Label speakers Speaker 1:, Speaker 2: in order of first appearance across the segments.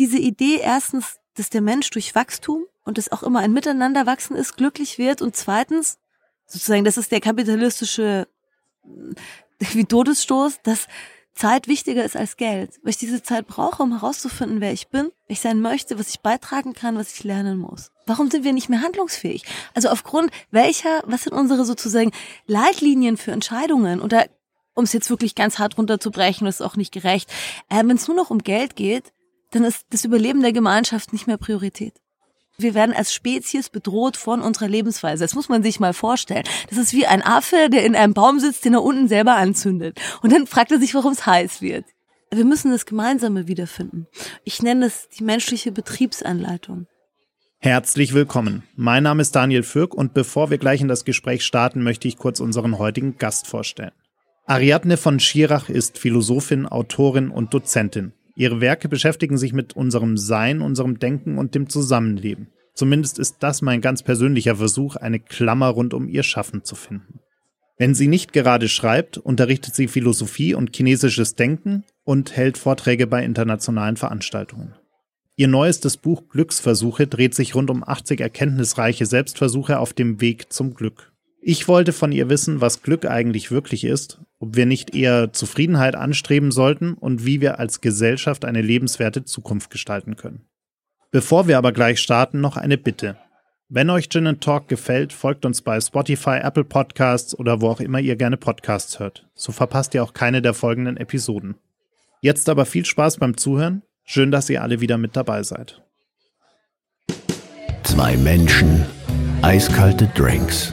Speaker 1: diese Idee erstens, dass der Mensch durch Wachstum und es auch immer ein Miteinanderwachsen ist, glücklich wird und zweitens, sozusagen, das ist der kapitalistische wie Todesstoß, dass Zeit wichtiger ist als Geld, weil ich diese Zeit brauche, um herauszufinden, wer ich bin, wer ich sein möchte, was ich beitragen kann, was ich lernen muss. Warum sind wir nicht mehr handlungsfähig? Also aufgrund welcher, was sind unsere sozusagen Leitlinien für Entscheidungen? Oder um es jetzt wirklich ganz hart runterzubrechen, das ist auch nicht gerecht, äh, wenn es nur noch um Geld geht, dann ist das Überleben der Gemeinschaft nicht mehr Priorität. Wir werden als Spezies bedroht von unserer Lebensweise. Das muss man sich mal vorstellen. Das ist wie ein Affe, der in einem Baum sitzt, den er unten selber anzündet. Und dann fragt er sich, warum es heiß wird. Wir müssen das Gemeinsame wiederfinden. Ich nenne es die menschliche Betriebsanleitung.
Speaker 2: Herzlich willkommen. Mein Name ist Daniel Fürk und bevor wir gleich in das Gespräch starten, möchte ich kurz unseren heutigen Gast vorstellen. Ariadne von Schirach ist Philosophin, Autorin und Dozentin. Ihre Werke beschäftigen sich mit unserem Sein, unserem Denken und dem Zusammenleben. Zumindest ist das mein ganz persönlicher Versuch, eine Klammer rund um ihr Schaffen zu finden. Wenn sie nicht gerade schreibt, unterrichtet sie Philosophie und chinesisches Denken und hält Vorträge bei internationalen Veranstaltungen. Ihr neuestes Buch Glücksversuche dreht sich rund um 80 erkenntnisreiche Selbstversuche auf dem Weg zum Glück. Ich wollte von ihr wissen, was Glück eigentlich wirklich ist, ob wir nicht eher Zufriedenheit anstreben sollten und wie wir als Gesellschaft eine lebenswerte Zukunft gestalten können. Bevor wir aber gleich starten, noch eine Bitte. Wenn euch Gin Talk gefällt, folgt uns bei Spotify, Apple Podcasts oder wo auch immer ihr gerne Podcasts hört. So verpasst ihr auch keine der folgenden Episoden. Jetzt aber viel Spaß beim Zuhören. Schön, dass ihr alle wieder mit dabei seid.
Speaker 3: Zwei Menschen, eiskalte Drinks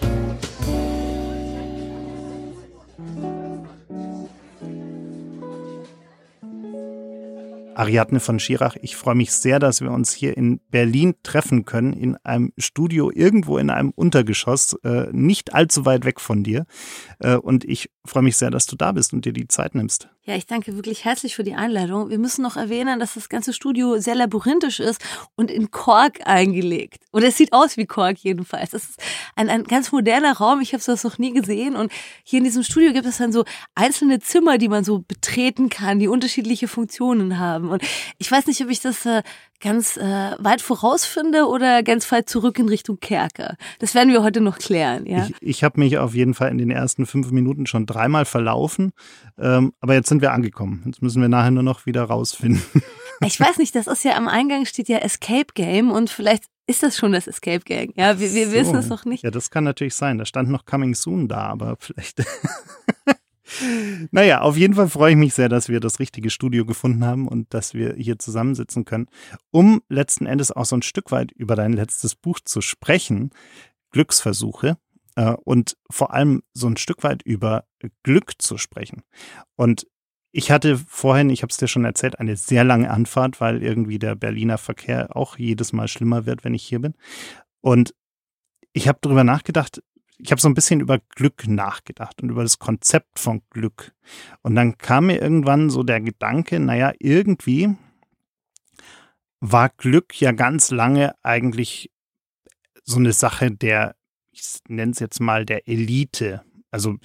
Speaker 2: Ariadne von Schirach, ich freue mich sehr, dass wir uns hier in Berlin treffen können, in einem Studio irgendwo in einem Untergeschoss, äh, nicht allzu weit weg von dir. Äh, und ich freue mich sehr, dass du da bist und dir die Zeit nimmst.
Speaker 1: Ja, ich danke wirklich herzlich für die Einladung. Wir müssen noch erwähnen, dass das ganze Studio sehr labyrinthisch ist und in Kork eingelegt. Oder es sieht aus wie Kork jedenfalls. Das ist ein, ein ganz moderner Raum. Ich habe sowas noch nie gesehen. Und hier in diesem Studio gibt es dann so einzelne Zimmer, die man so betreten kann, die unterschiedliche Funktionen haben. Und ich weiß nicht, ob ich das äh, ganz äh, weit vorausfinde oder ganz weit zurück in Richtung Kerker. Das werden wir heute noch klären. Ja?
Speaker 2: Ich, ich habe mich auf jeden Fall in den ersten fünf Minuten schon dreimal verlaufen, ähm, aber jetzt sind wir angekommen. Jetzt müssen wir nachher nur noch wieder rausfinden.
Speaker 1: Ich weiß nicht, das ist ja am Eingang steht ja Escape Game und vielleicht ist das schon das Escape Game. Ja, wir, wir so. wissen es noch nicht.
Speaker 2: Ja, das kann natürlich sein. Da stand noch Coming Soon da, aber vielleicht. Naja, auf jeden Fall freue ich mich sehr, dass wir das richtige Studio gefunden haben und dass wir hier zusammensitzen können, um letzten Endes auch so ein Stück weit über dein letztes Buch zu sprechen, Glücksversuche, äh, und vor allem so ein Stück weit über Glück zu sprechen. Und ich hatte vorhin, ich habe es dir schon erzählt, eine sehr lange Anfahrt, weil irgendwie der Berliner Verkehr auch jedes Mal schlimmer wird, wenn ich hier bin. Und ich habe darüber nachgedacht, ich habe so ein bisschen über Glück nachgedacht und über das Konzept von Glück. Und dann kam mir irgendwann so der Gedanke, naja, irgendwie war Glück ja ganz lange eigentlich so eine Sache der, ich nenne es jetzt mal der Elite. Also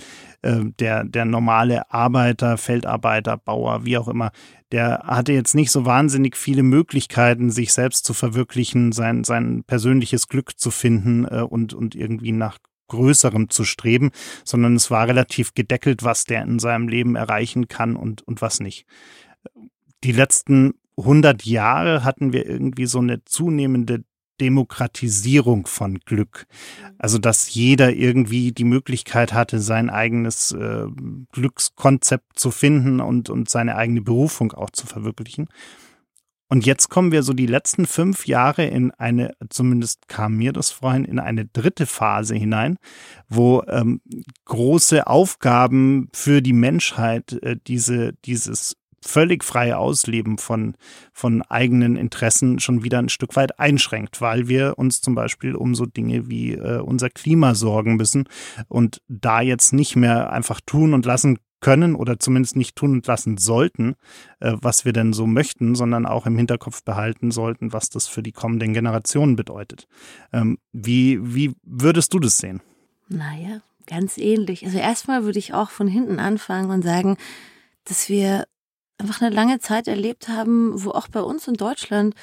Speaker 2: äh, der, der normale Arbeiter, Feldarbeiter, Bauer, wie auch immer, der hatte jetzt nicht so wahnsinnig viele Möglichkeiten, sich selbst zu verwirklichen, sein, sein persönliches Glück zu finden äh, und, und irgendwie nach Größerem zu streben, sondern es war relativ gedeckelt, was der in seinem Leben erreichen kann und, und was nicht. Die letzten 100 Jahre hatten wir irgendwie so eine zunehmende Demokratisierung von Glück. Also, dass jeder irgendwie die Möglichkeit hatte, sein eigenes äh, Glückskonzept zu finden und, und seine eigene Berufung auch zu verwirklichen. Und jetzt kommen wir so die letzten fünf Jahre in eine, zumindest kam mir das vorhin, in eine dritte Phase hinein, wo ähm, große Aufgaben für die Menschheit äh, diese, dieses völlig freie Ausleben von, von eigenen Interessen schon wieder ein Stück weit einschränkt, weil wir uns zum Beispiel um so Dinge wie äh, unser Klima sorgen müssen und da jetzt nicht mehr einfach tun und lassen können oder zumindest nicht tun und lassen sollten, äh, was wir denn so möchten, sondern auch im Hinterkopf behalten sollten, was das für die kommenden Generationen bedeutet. Ähm, wie, wie würdest du das sehen?
Speaker 1: Naja, ganz ähnlich. Also erstmal würde ich auch von hinten anfangen und sagen, dass wir einfach eine lange Zeit erlebt haben, wo auch bei uns in Deutschland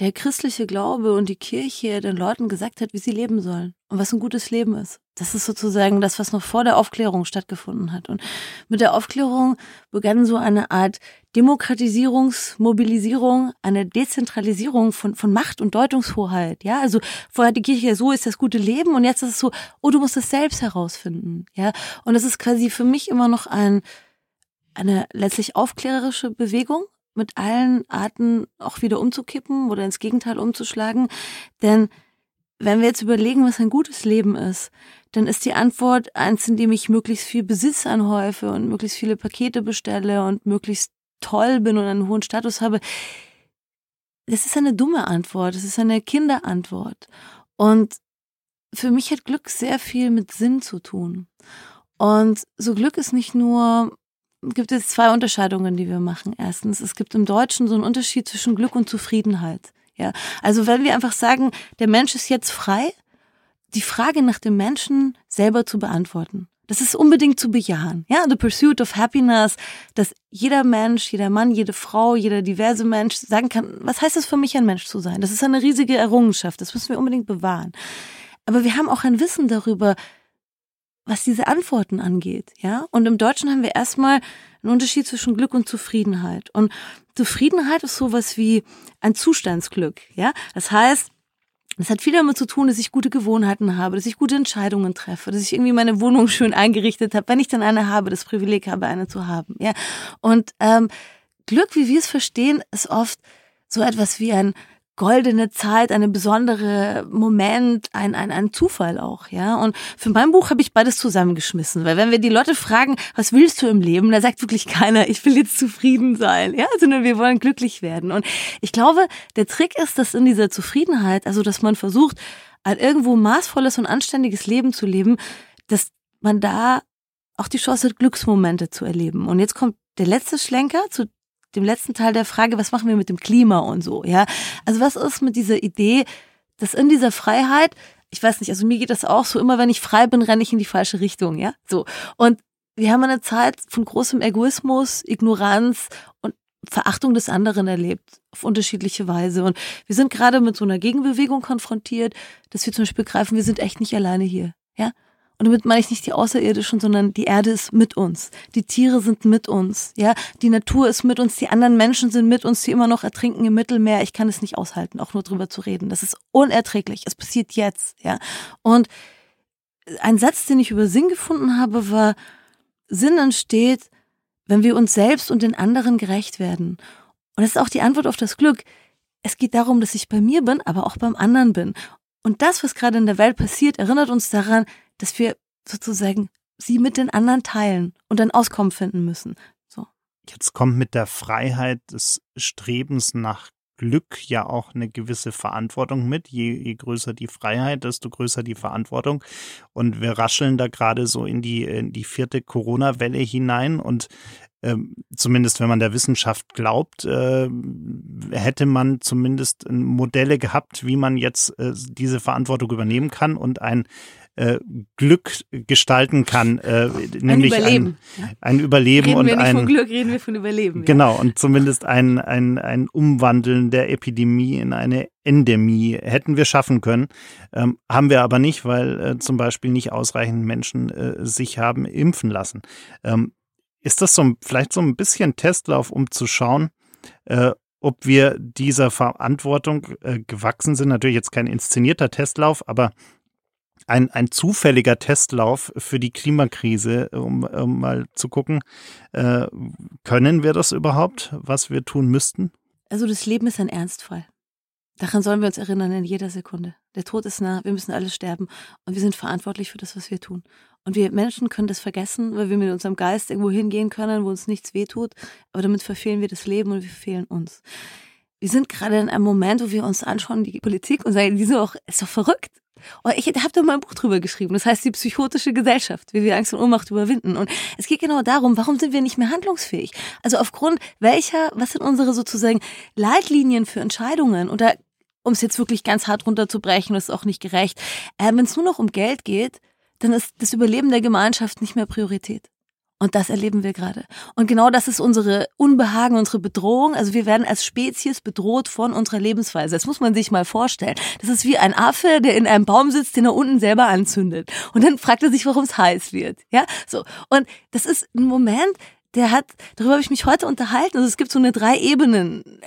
Speaker 1: der christliche Glaube und die Kirche den Leuten gesagt hat, wie sie leben sollen und was ein gutes Leben ist. Das ist sozusagen das, was noch vor der Aufklärung stattgefunden hat. Und mit der Aufklärung begann so eine Art Demokratisierungsmobilisierung, eine Dezentralisierung von, von Macht und Deutungshoheit. Ja, also vorher hat die Kirche ja so ist das gute Leben und jetzt ist es so, oh, du musst es selbst herausfinden. Ja, und das ist quasi für mich immer noch ein, eine letztlich aufklärerische Bewegung mit allen Arten auch wieder umzukippen oder ins Gegenteil umzuschlagen. Denn wenn wir jetzt überlegen, was ein gutes Leben ist, dann ist die Antwort eins, in dem ich möglichst viel Besitz anhäufe und möglichst viele Pakete bestelle und möglichst toll bin und einen hohen Status habe. Das ist eine dumme Antwort, das ist eine Kinderantwort. Und für mich hat Glück sehr viel mit Sinn zu tun. Und so Glück ist nicht nur, gibt es zwei Unterscheidungen, die wir machen. Erstens, es gibt im Deutschen so einen Unterschied zwischen Glück und Zufriedenheit. Ja, also wenn wir einfach sagen, der Mensch ist jetzt frei, die Frage nach dem Menschen selber zu beantworten. Das ist unbedingt zu bejahen. Ja, the pursuit of happiness, dass jeder Mensch, jeder Mann, jede Frau, jeder diverse Mensch sagen kann, was heißt es für mich, ein Mensch zu sein? Das ist eine riesige Errungenschaft. Das müssen wir unbedingt bewahren. Aber wir haben auch ein Wissen darüber, was diese Antworten angeht, ja? Und im Deutschen haben wir erstmal einen Unterschied zwischen Glück und Zufriedenheit. Und Zufriedenheit ist sowas wie ein Zustandsglück, ja? Das heißt, es hat viel damit zu tun, dass ich gute Gewohnheiten habe, dass ich gute Entscheidungen treffe, dass ich irgendwie meine Wohnung schön eingerichtet habe, wenn ich dann eine habe, das Privileg habe, eine zu haben. Ja, und ähm, Glück, wie wir es verstehen, ist oft so etwas wie ein goldene Zeit, eine besondere Moment, ein, ein, ein Zufall auch, ja. Und für mein Buch habe ich beides zusammengeschmissen, weil wenn wir die Leute fragen, was willst du im Leben, da sagt wirklich keiner, ich will jetzt zufrieden sein, ja, sondern wir wollen glücklich werden. Und ich glaube, der Trick ist, dass in dieser Zufriedenheit, also dass man versucht, ein irgendwo maßvolles und anständiges Leben zu leben, dass man da auch die Chance hat, Glücksmomente zu erleben. Und jetzt kommt der letzte Schlenker zu dem letzten Teil der Frage, was machen wir mit dem Klima und so, ja? Also was ist mit dieser Idee, dass in dieser Freiheit, ich weiß nicht, also mir geht das auch so, immer wenn ich frei bin, renne ich in die falsche Richtung, ja? So. Und wir haben eine Zeit von großem Egoismus, Ignoranz und Verachtung des anderen erlebt, auf unterschiedliche Weise. Und wir sind gerade mit so einer Gegenbewegung konfrontiert, dass wir zum Beispiel begreifen, wir sind echt nicht alleine hier. Ja, und damit meine ich nicht die Außerirdischen, sondern die Erde ist mit uns. Die Tiere sind mit uns. Ja, die Natur ist mit uns. Die anderen Menschen sind mit uns, die immer noch ertrinken im Mittelmeer. Ich kann es nicht aushalten, auch nur drüber zu reden. Das ist unerträglich. Es passiert jetzt. Ja, und ein Satz, den ich über Sinn gefunden habe, war, Sinn entsteht, wenn wir uns selbst und den anderen gerecht werden. Und das ist auch die Antwort auf das Glück. Es geht darum, dass ich bei mir bin, aber auch beim anderen bin. Und das, was gerade in der Welt passiert, erinnert uns daran, dass wir sozusagen sie mit den anderen teilen und dann Auskommen finden müssen. So.
Speaker 2: Jetzt kommt mit der Freiheit des Strebens nach Glück ja auch eine gewisse Verantwortung mit. Je, je größer die Freiheit, desto größer die Verantwortung. Und wir rascheln da gerade so in die, in die vierte Corona-Welle hinein. Und ähm, zumindest wenn man der Wissenschaft glaubt, äh, hätte man zumindest Modelle gehabt, wie man jetzt äh, diese Verantwortung übernehmen kann und ein äh, Glück gestalten kann, äh, nämlich
Speaker 1: Überleben.
Speaker 2: Ein, ein Überleben
Speaker 1: reden
Speaker 2: und
Speaker 1: wir nicht
Speaker 2: ein
Speaker 1: von Glück, reden wir von Überleben.
Speaker 2: Genau, und zumindest ein, ein, ein Umwandeln der Epidemie in eine Endemie hätten wir schaffen können. Ähm, haben wir aber nicht, weil äh, zum Beispiel nicht ausreichend Menschen äh, sich haben impfen lassen. Ähm, ist das so vielleicht so ein bisschen Testlauf, um zu schauen, äh, ob wir dieser Verantwortung äh, gewachsen sind? Natürlich jetzt kein inszenierter Testlauf, aber ein, ein zufälliger Testlauf für die Klimakrise, um, um mal zu gucken, äh, können wir das überhaupt, was wir tun müssten?
Speaker 1: Also das Leben ist ein Ernstfall. Daran sollen wir uns erinnern in jeder Sekunde. Der Tod ist nah, wir müssen alle sterben und wir sind verantwortlich für das, was wir tun. Und wir Menschen können das vergessen, weil wir mit unserem Geist irgendwo hingehen können, wo uns nichts wehtut. Aber damit verfehlen wir das Leben und wir verfehlen uns. Wir sind gerade in einem Moment, wo wir uns anschauen, die Politik und sagen, die auch, ist doch verrückt. Und ich habe da mal ein Buch drüber geschrieben. Das heißt die psychotische Gesellschaft, wie wir Angst und Ohnmacht überwinden. Und es geht genau darum, warum sind wir nicht mehr handlungsfähig? Also aufgrund welcher, was sind unsere sozusagen Leitlinien für Entscheidungen? Da, um es jetzt wirklich ganz hart runterzubrechen, das ist auch nicht gerecht. Äh, Wenn es nur noch um Geld geht, dann ist das Überleben der Gemeinschaft nicht mehr Priorität. Und das erleben wir gerade. Und genau das ist unsere Unbehagen, unsere Bedrohung. Also wir werden als Spezies bedroht von unserer Lebensweise. Das muss man sich mal vorstellen. Das ist wie ein Affe, der in einem Baum sitzt, den er unten selber anzündet. Und dann fragt er sich, warum es heiß wird. Ja, so. Und das ist ein Moment, der hat, darüber habe ich mich heute unterhalten. Also es gibt so eine drei Ebenen äh,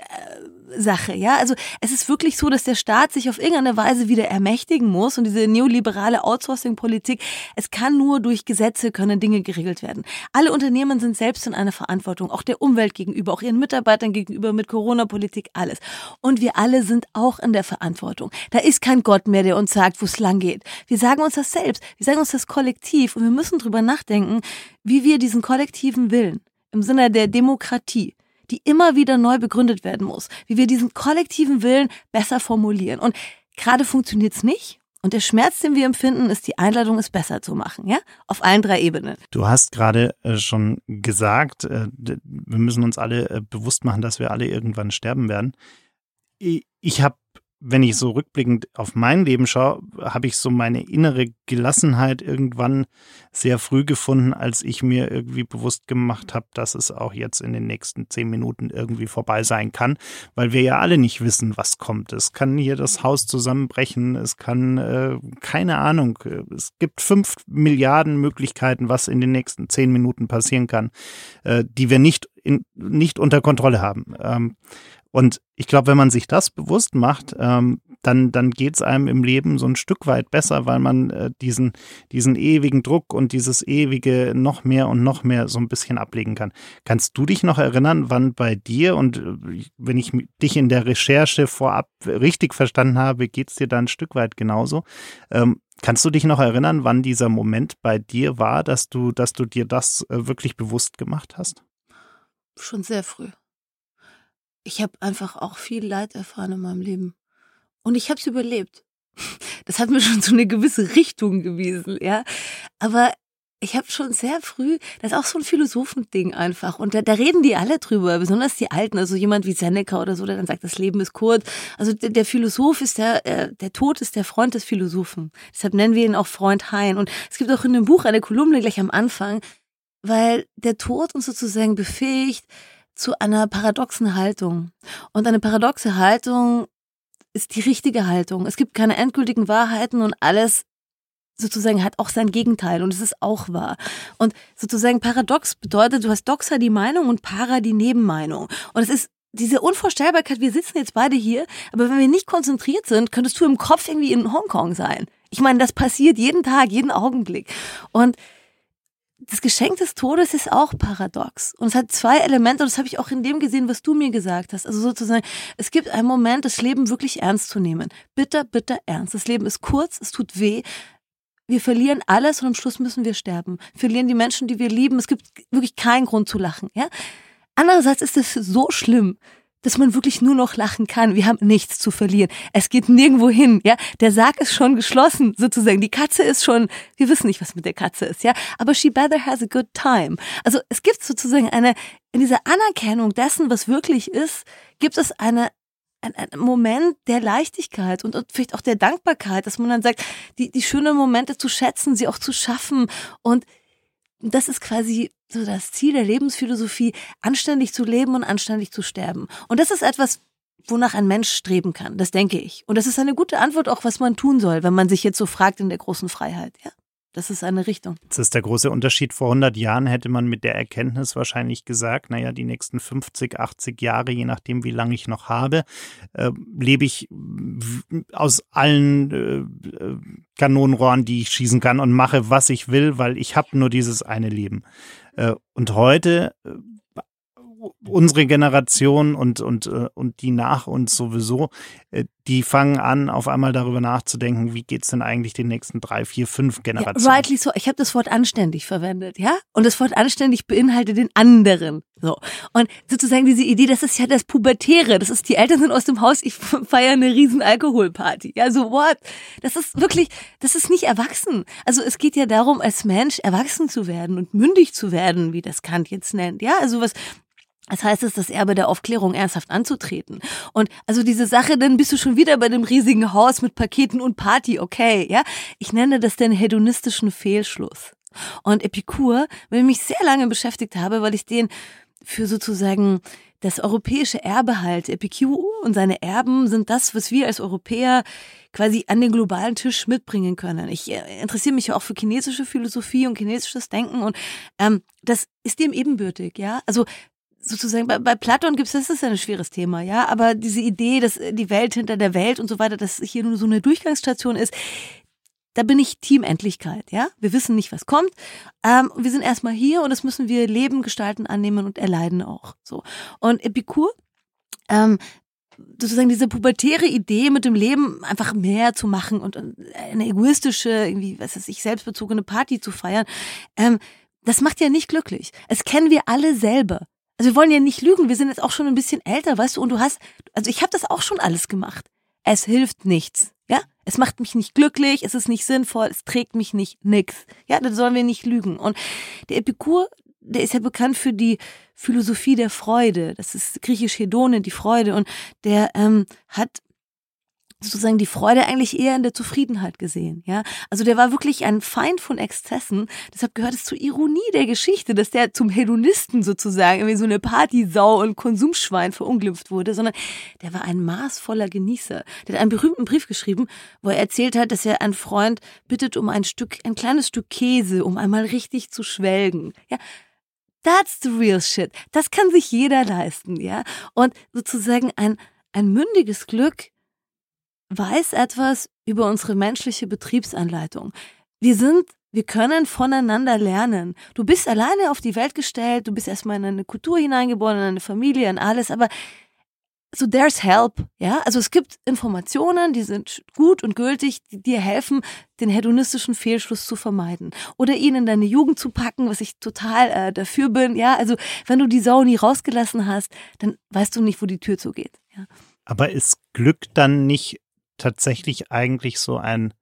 Speaker 1: Sache, ja. Also es ist wirklich so, dass der Staat sich auf irgendeine Weise wieder ermächtigen muss und diese neoliberale Outsourcing-Politik, es kann nur durch Gesetze können Dinge geregelt werden. Alle Unternehmen sind selbst in einer Verantwortung, auch der Umwelt gegenüber, auch ihren Mitarbeitern gegenüber mit Corona-Politik, alles. Und wir alle sind auch in der Verantwortung. Da ist kein Gott mehr, der uns sagt, wo es lang geht. Wir sagen uns das selbst, wir sagen uns das kollektiv und wir müssen drüber nachdenken, wie wir diesen kollektiven Willen im Sinne der Demokratie die immer wieder neu begründet werden muss, wie wir diesen kollektiven Willen besser formulieren. Und gerade funktioniert es nicht. Und der Schmerz, den wir empfinden, ist die Einladung, es besser zu machen, ja? Auf allen drei Ebenen.
Speaker 2: Du hast gerade äh, schon gesagt, äh, wir müssen uns alle äh, bewusst machen, dass wir alle irgendwann sterben werden. Ich habe wenn ich so rückblickend auf mein Leben schaue, habe ich so meine innere Gelassenheit irgendwann sehr früh gefunden, als ich mir irgendwie bewusst gemacht habe, dass es auch jetzt in den nächsten zehn Minuten irgendwie vorbei sein kann, weil wir ja alle nicht wissen, was kommt. Es kann hier das Haus zusammenbrechen, es kann, äh, keine Ahnung, es gibt fünf Milliarden Möglichkeiten, was in den nächsten zehn Minuten passieren kann, äh, die wir nicht, in, nicht unter Kontrolle haben. Ähm, und ich glaube, wenn man sich das bewusst macht, ähm, dann, dann geht es einem im Leben so ein Stück weit besser, weil man äh, diesen, diesen ewigen Druck und dieses ewige noch mehr und noch mehr so ein bisschen ablegen kann. Kannst du dich noch erinnern, wann bei dir und äh, wenn ich dich in der Recherche vorab richtig verstanden habe, geht es dir da ein Stück weit genauso? Ähm, kannst du dich noch erinnern, wann dieser Moment bei dir war, dass du, dass du dir das äh, wirklich bewusst gemacht hast?
Speaker 1: Schon sehr früh ich habe einfach auch viel Leid erfahren in meinem Leben. Und ich habe es überlebt. Das hat mir schon so eine gewisse Richtung gewiesen, ja. Aber ich habe schon sehr früh, das ist auch so ein Philosophending einfach. Und da, da reden die alle drüber, besonders die Alten, also jemand wie Seneca oder so, der dann sagt, das Leben ist kurz. Also der, der Philosoph ist der, äh, der Tod ist der Freund des Philosophen. Deshalb nennen wir ihn auch Freund Hein. Und es gibt auch in dem Buch eine Kolumne gleich am Anfang, weil der Tod uns sozusagen befähigt, zu einer paradoxen Haltung. Und eine paradoxe Haltung ist die richtige Haltung. Es gibt keine endgültigen Wahrheiten und alles sozusagen hat auch sein Gegenteil und es ist auch wahr. Und sozusagen paradox bedeutet, du hast Doxa die Meinung und Para die Nebenmeinung. Und es ist diese Unvorstellbarkeit, wir sitzen jetzt beide hier, aber wenn wir nicht konzentriert sind, könntest du im Kopf irgendwie in Hongkong sein. Ich meine, das passiert jeden Tag, jeden Augenblick. Und das Geschenk des Todes ist auch paradox. Und es hat zwei Elemente, und das habe ich auch in dem gesehen, was du mir gesagt hast. Also sozusagen, es gibt einen Moment, das Leben wirklich ernst zu nehmen. Bitter, bitter ernst. Das Leben ist kurz, es tut weh. Wir verlieren alles und am Schluss müssen wir sterben. Verlieren die Menschen, die wir lieben. Es gibt wirklich keinen Grund zu lachen, ja? Andererseits ist es so schlimm, dass man wirklich nur noch lachen kann. Wir haben nichts zu verlieren. Es geht nirgendwo hin, ja. Der Sarg ist schon geschlossen, sozusagen. Die Katze ist schon, wir wissen nicht, was mit der Katze ist, ja. Aber she better has a good time. Also es gibt sozusagen eine, in dieser Anerkennung dessen, was wirklich ist, gibt es eine, ein, Moment der Leichtigkeit und vielleicht auch der Dankbarkeit, dass man dann sagt, die, die schönen Momente zu schätzen, sie auch zu schaffen und das ist quasi so das Ziel der Lebensphilosophie, anständig zu leben und anständig zu sterben. Und das ist etwas, wonach ein Mensch streben kann. Das denke ich. Und das ist eine gute Antwort auch, was man tun soll, wenn man sich jetzt so fragt in der großen Freiheit. Ja. Das ist eine Richtung.
Speaker 2: Das ist der große Unterschied. Vor 100 Jahren hätte man mit der Erkenntnis wahrscheinlich gesagt, naja, die nächsten 50, 80 Jahre, je nachdem, wie lange ich noch habe, äh, lebe ich aus allen äh, äh, Kanonenrohren, die ich schießen kann und mache, was ich will, weil ich habe nur dieses eine Leben. Äh, und heute äh, unsere Generation und, und, äh, und die nach uns sowieso, äh, die fangen an, auf einmal darüber nachzudenken, wie geht's denn eigentlich den nächsten drei, vier, fünf Generationen?
Speaker 1: Ja, rightly so. Ich habe das Wort anständig verwendet, ja? Und das Wort anständig beinhaltet den anderen. So. Und sozusagen diese Idee, das ist ja das Pubertäre. Das ist, die Eltern sind aus dem Haus, ich feiere eine riesen Alkoholparty. Ja, so what? Das ist wirklich, das ist nicht erwachsen. Also es geht ja darum, als Mensch erwachsen zu werden und mündig zu werden, wie das Kant jetzt nennt. Ja, also was, das heißt es, das Erbe der Aufklärung ernsthaft anzutreten. Und also diese Sache, dann bist du schon wieder bei dem riesigen Haus mit Paketen und Party, okay, ja? Ich nenne das den hedonistischen Fehlschluss. Und Epikur, wenn ich mich sehr lange beschäftigt habe, weil ich den für sozusagen das europäische Erbe halt. Epikur und seine Erben sind das, was wir als Europäer quasi an den globalen Tisch mitbringen können. Ich äh, interessiere mich ja auch für chinesische Philosophie und chinesisches Denken und ähm, das ist dem ebenbürtig, ja. Also sozusagen bei, bei Platon gibt es, das ist ja ein schweres Thema, ja, aber diese Idee, dass die Welt hinter der Welt und so weiter, dass hier nur so eine Durchgangsstation ist, da bin ich Team Endlichkeit, ja. Wir wissen nicht, was kommt. Ähm, wir sind erstmal hier und das müssen wir leben, gestalten, annehmen und erleiden auch. So. Und Epikur, ähm, sozusagen diese pubertäre Idee mit dem Leben einfach mehr zu machen und eine egoistische, irgendwie, was weiß ich, selbstbezogene Party zu feiern, ähm, das macht ja nicht glücklich. Es kennen wir alle selber. Also wir wollen ja nicht lügen, wir sind jetzt auch schon ein bisschen älter, weißt du, und du hast, also ich habe das auch schon alles gemacht. Es hilft nichts, ja? Es macht mich nicht glücklich, es ist nicht sinnvoll, es trägt mich nicht nix. Ja, da sollen wir nicht lügen. Und der Epikur, der ist ja bekannt für die Philosophie der Freude. Das ist griechisch Hedone, die Freude. Und der ähm, hat sozusagen die Freude eigentlich eher in der Zufriedenheit gesehen, ja. Also der war wirklich ein Feind von Exzessen. Deshalb gehört es zur Ironie der Geschichte, dass der zum Hedonisten sozusagen irgendwie so eine Partysau und Konsumschwein verunglimpft wurde, sondern der war ein maßvoller Genießer. Der hat einen berühmten Brief geschrieben, wo er erzählt hat, dass er einen Freund bittet um ein Stück, ein kleines Stück Käse, um einmal richtig zu schwelgen, ja. That's the real shit. Das kann sich jeder leisten, ja. Und sozusagen ein, ein mündiges Glück weiß etwas über unsere menschliche Betriebsanleitung. Wir sind, wir können voneinander lernen. Du bist alleine auf die Welt gestellt, du bist erstmal in eine Kultur hineingeboren, in eine Familie, in alles, aber so there's help, ja? Also es gibt Informationen, die sind gut und gültig, die dir helfen, den hedonistischen Fehlschluss zu vermeiden oder ihn in deine Jugend zu packen, was ich total äh, dafür bin, ja? Also wenn du die Sau nie rausgelassen hast, dann weißt du nicht, wo die Tür zugeht, ja?
Speaker 2: Aber ist Glück dann nicht tatsächlich eigentlich so ein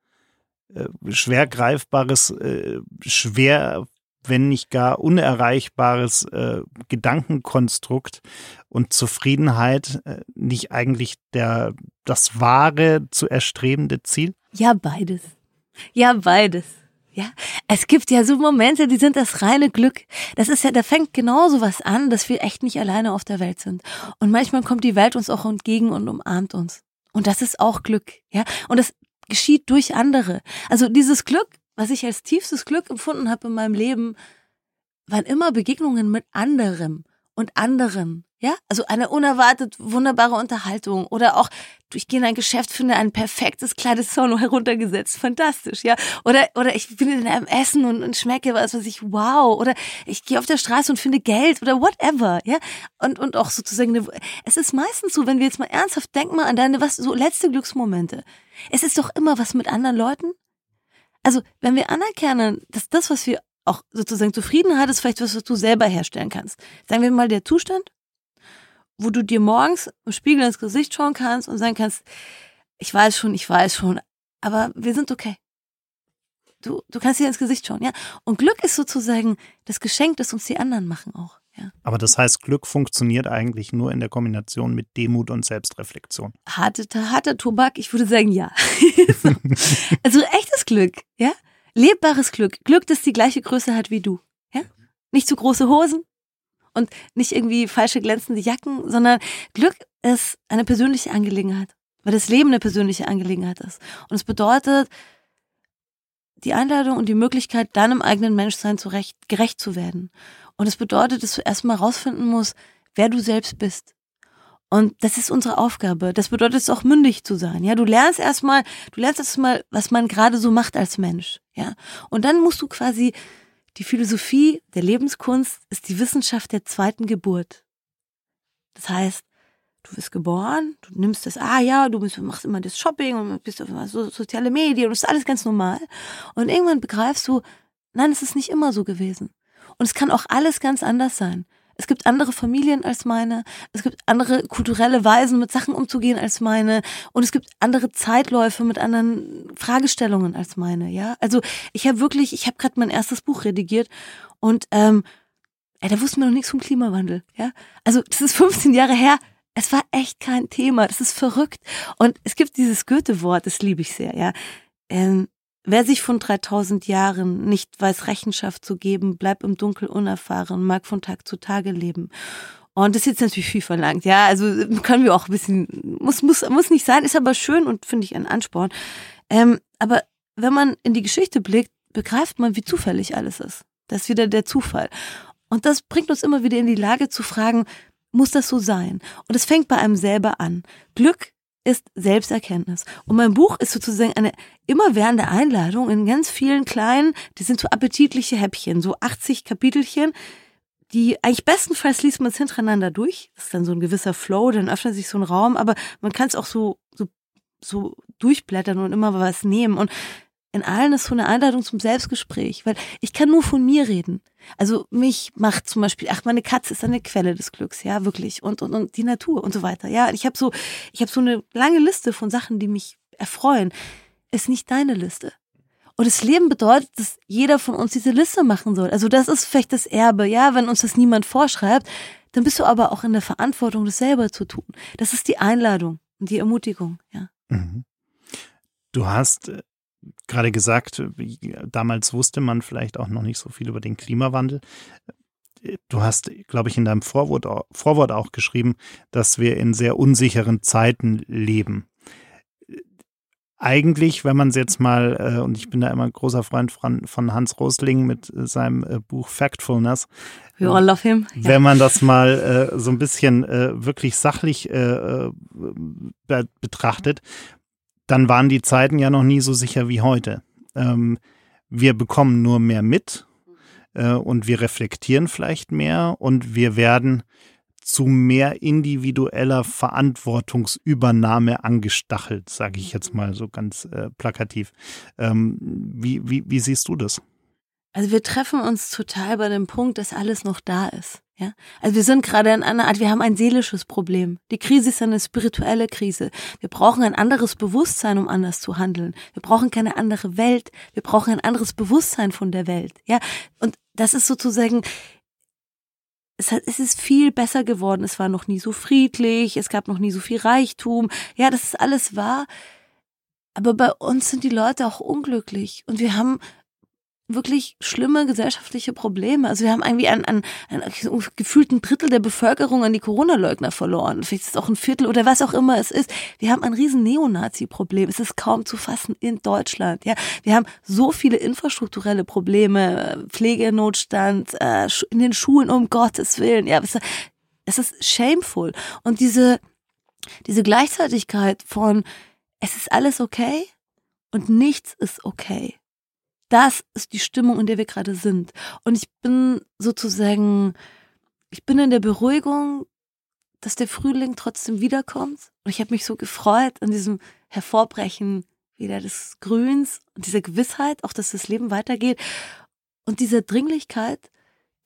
Speaker 2: äh, schwer greifbares, äh, schwer, wenn nicht gar unerreichbares äh, Gedankenkonstrukt und Zufriedenheit äh, nicht eigentlich der, das wahre zu erstrebende Ziel?
Speaker 1: Ja, beides. Ja, beides. Ja, es gibt ja so Momente, die sind das reine Glück. Das ist ja, da fängt genauso was an, dass wir echt nicht alleine auf der Welt sind. Und manchmal kommt die Welt uns auch entgegen und umarmt uns. Und das ist auch Glück, ja. Und das geschieht durch andere. Also dieses Glück, was ich als tiefstes Glück empfunden habe in meinem Leben, waren immer Begegnungen mit anderem und anderen. Ja, also eine unerwartet wunderbare Unterhaltung oder auch ich gehe in ein Geschäft, finde ein perfektes kleines Solo heruntergesetzt, fantastisch, ja. Oder oder ich bin in einem Essen und, und schmecke was, was ich wow. Oder ich gehe auf der Straße und finde Geld oder whatever, ja. Und und auch sozusagen, eine, es ist meistens so, wenn wir jetzt mal ernsthaft denken mal an deine was so letzte Glücksmomente. Es ist doch immer was mit anderen Leuten. Also wenn wir anerkennen, dass das, was wir auch sozusagen Zufriedenheit ist, vielleicht was, was du selber herstellen kannst. Sagen wir mal der Zustand, wo du dir morgens im Spiegel ins Gesicht schauen kannst und sagen kannst, ich weiß schon, ich weiß schon, aber wir sind okay. Du, du kannst dir ins Gesicht schauen, ja. Und Glück ist sozusagen das Geschenk, das uns die anderen machen auch. Ja.
Speaker 2: Aber das heißt, Glück funktioniert eigentlich nur in der Kombination mit Demut und Selbstreflexion.
Speaker 1: Harte, harter Tobak, ich würde sagen ja. also echtes Glück, ja. Lebbares Glück. Glück, das die gleiche Größe hat wie du. Ja? Nicht zu große Hosen, und nicht irgendwie falsche glänzende Jacken, sondern Glück ist eine persönliche Angelegenheit, weil das Leben eine persönliche Angelegenheit ist. Und es bedeutet die Einladung und die Möglichkeit, deinem eigenen Menschsein zurecht, gerecht zu werden. Und es bedeutet, dass du erstmal rausfinden musst, wer du selbst bist. Und das ist unsere Aufgabe. Das bedeutet es auch mündig zu sein. Ja, du lernst erstmal, du lernst erstmal, was man gerade so macht als Mensch. Ja, und dann musst du quasi die Philosophie der Lebenskunst ist die Wissenschaft der zweiten Geburt. Das heißt, du wirst geboren, du nimmst das, ah ja, du machst immer das Shopping und bist auf so soziale Medien und das ist alles ganz normal. Und irgendwann begreifst du, nein, es ist nicht immer so gewesen. Und es kann auch alles ganz anders sein. Es gibt andere Familien als meine, es gibt andere kulturelle Weisen, mit Sachen umzugehen als meine und es gibt andere Zeitläufe mit anderen Fragestellungen als meine, ja. Also ich habe wirklich, ich habe gerade mein erstes Buch redigiert und ähm, ey, da wussten wir noch nichts vom Klimawandel, ja. Also das ist 15 Jahre her, es war echt kein Thema, das ist verrückt. Und es gibt dieses Goethe-Wort, das liebe ich sehr, ja. Ähm, Wer sich von 3000 Jahren nicht weiß, Rechenschaft zu geben, bleibt im Dunkel unerfahren, mag von Tag zu Tage leben. Und das ist jetzt natürlich viel verlangt, ja. Also können wir auch ein bisschen, muss, muss, muss nicht sein, ist aber schön und finde ich ein Ansporn. Ähm, aber wenn man in die Geschichte blickt, begreift man, wie zufällig alles ist. Das ist wieder der Zufall. Und das bringt uns immer wieder in die Lage zu fragen, muss das so sein? Und es fängt bei einem selber an. Glück ist Selbsterkenntnis. Und mein Buch ist sozusagen eine immerwährende Einladung in ganz vielen kleinen, die sind so appetitliche Häppchen, so 80 Kapitelchen, die eigentlich bestenfalls liest man es hintereinander durch. Das ist dann so ein gewisser Flow, dann öffnet sich so ein Raum, aber man kann es auch so, so, so durchblättern und immer was nehmen. Und in allen ist so eine Einladung zum Selbstgespräch, weil ich kann nur von mir reden. Also mich macht zum Beispiel, ach, meine Katze ist eine Quelle des Glücks, ja, wirklich. Und, und, und die Natur und so weiter. Ja, ich habe so, ich habe so eine lange Liste von Sachen, die mich erfreuen. Ist nicht deine Liste. Und das Leben bedeutet, dass jeder von uns diese Liste machen soll. Also das ist vielleicht das Erbe, ja, wenn uns das niemand vorschreibt, dann bist du aber auch in der Verantwortung, das selber zu tun. Das ist die Einladung und die Ermutigung, ja. Mhm.
Speaker 2: Du hast äh, gerade gesagt, damals wusste man vielleicht auch noch nicht so viel über den Klimawandel. Du hast, glaube ich, in deinem Vorwort, Vorwort auch geschrieben, dass wir in sehr unsicheren Zeiten leben. Eigentlich, wenn man es jetzt mal, äh, und ich bin da immer ein großer Freund von, von Hans Rosling mit seinem äh, Buch Factfulness.
Speaker 1: We all love him.
Speaker 2: Wenn man das mal äh, so ein bisschen wirklich sachlich betrachtet, dann waren die Zeiten ja noch nie so sicher wie heute. Ähm, wir bekommen nur mehr mit äh, und wir reflektieren vielleicht mehr und wir werden zu mehr individueller Verantwortungsübernahme angestachelt, sage ich jetzt mal so ganz äh, plakativ. Ähm, wie, wie, wie siehst du das?
Speaker 1: Also wir treffen uns total bei dem Punkt, dass alles noch da ist. Ja, also wir sind gerade in einer Art, wir haben ein seelisches Problem. Die Krise ist eine spirituelle Krise. Wir brauchen ein anderes Bewusstsein, um anders zu handeln. Wir brauchen keine andere Welt. Wir brauchen ein anderes Bewusstsein von der Welt. Ja, und das ist sozusagen, es, ist viel besser geworden. Es war noch nie so friedlich. Es gab noch nie so viel Reichtum. Ja, das ist alles wahr. Aber bei uns sind die Leute auch unglücklich und wir haben wirklich schlimme gesellschaftliche Probleme. Also wir haben irgendwie einen, einen, einen gefühlten Drittel der Bevölkerung an die Corona-Leugner verloren. Vielleicht ist es auch ein Viertel oder was auch immer es ist. Wir haben ein riesen Neonazi-Problem. Es ist kaum zu fassen in Deutschland. Ja, wir haben so viele infrastrukturelle Probleme, Pflegenotstand, äh, in den Schulen um Gottes Willen. Ja, es ist shameful. Und diese, diese Gleichzeitigkeit von, es ist alles okay und nichts ist okay das ist die Stimmung, in der wir gerade sind. Und ich bin sozusagen, ich bin in der Beruhigung, dass der Frühling trotzdem wiederkommt. Und ich habe mich so gefreut an diesem Hervorbrechen wieder des Grüns und dieser Gewissheit, auch dass das Leben weitergeht. Und dieser Dringlichkeit,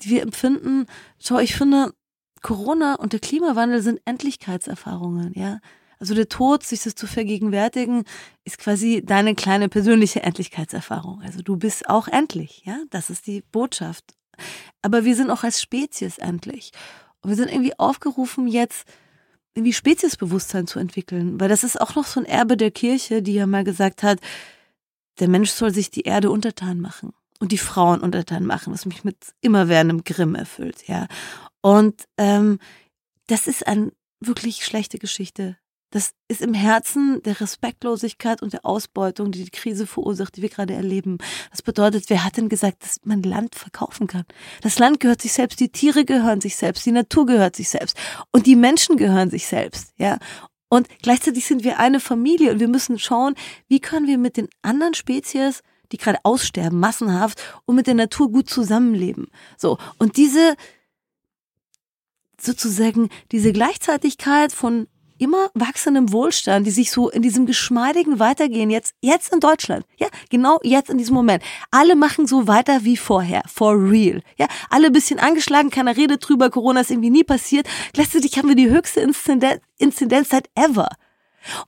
Speaker 1: die wir empfinden, schau, ich finde, Corona und der Klimawandel sind Endlichkeitserfahrungen, ja. Also der Tod, sich das zu vergegenwärtigen, ist quasi deine kleine persönliche Endlichkeitserfahrung. Also du bist auch endlich, ja, das ist die Botschaft. Aber wir sind auch als Spezies endlich. Und wir sind irgendwie aufgerufen, jetzt irgendwie Speziesbewusstsein zu entwickeln, weil das ist auch noch so ein Erbe der Kirche, die ja mal gesagt hat, der Mensch soll sich die Erde untertan machen und die Frauen untertan machen, was mich mit immerwährendem Grimm erfüllt, ja. Und ähm, das ist eine wirklich schlechte Geschichte das ist im Herzen der Respektlosigkeit und der Ausbeutung, die die Krise verursacht, die wir gerade erleben. Das bedeutet, wer hat denn gesagt, dass man Land verkaufen kann? Das Land gehört sich selbst, die Tiere gehören sich selbst, die Natur gehört sich selbst und die Menschen gehören sich selbst, ja. Und gleichzeitig sind wir eine Familie und wir müssen schauen, wie können wir mit den anderen Spezies die gerade aussterben, massenhaft, und mit der Natur gut zusammenleben. So. Und diese, sozusagen diese Gleichzeitigkeit von immer wachsendem Wohlstand, die sich so in diesem geschmeidigen Weitergehen jetzt, jetzt in Deutschland, ja, genau jetzt in diesem Moment. Alle machen so weiter wie vorher, for real, ja, alle bisschen angeschlagen, keiner redet drüber, Corona ist irgendwie nie passiert. Gleichzeitig haben wir die höchste Inzidenz, Inzidenz seit ever.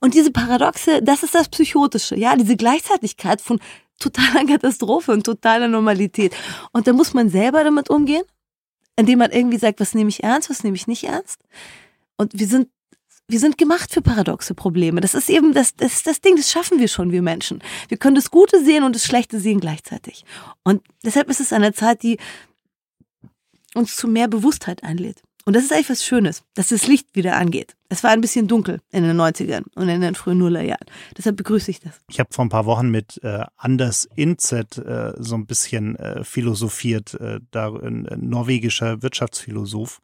Speaker 1: Und diese Paradoxe, das ist das Psychotische, ja, diese Gleichzeitigkeit von totaler Katastrophe und totaler Normalität. Und da muss man selber damit umgehen, indem man irgendwie sagt, was nehme ich ernst, was nehme ich nicht ernst. Und wir sind wir sind gemacht für paradoxe Probleme. Das ist eben das, das, das Ding, das schaffen wir schon, wir Menschen. Wir können das Gute sehen und das Schlechte sehen gleichzeitig. Und deshalb ist es eine Zeit, die uns zu mehr Bewusstheit einlädt. Und das ist eigentlich was Schönes, dass das Licht wieder angeht. Es war ein bisschen dunkel in den 90ern und in den frühen Nullerjahren. Deshalb begrüße ich das.
Speaker 2: Ich habe vor ein paar Wochen mit äh, Anders Inzet äh, so ein bisschen äh, philosophiert, äh, da, ein, norwegischer Wirtschaftsphilosoph,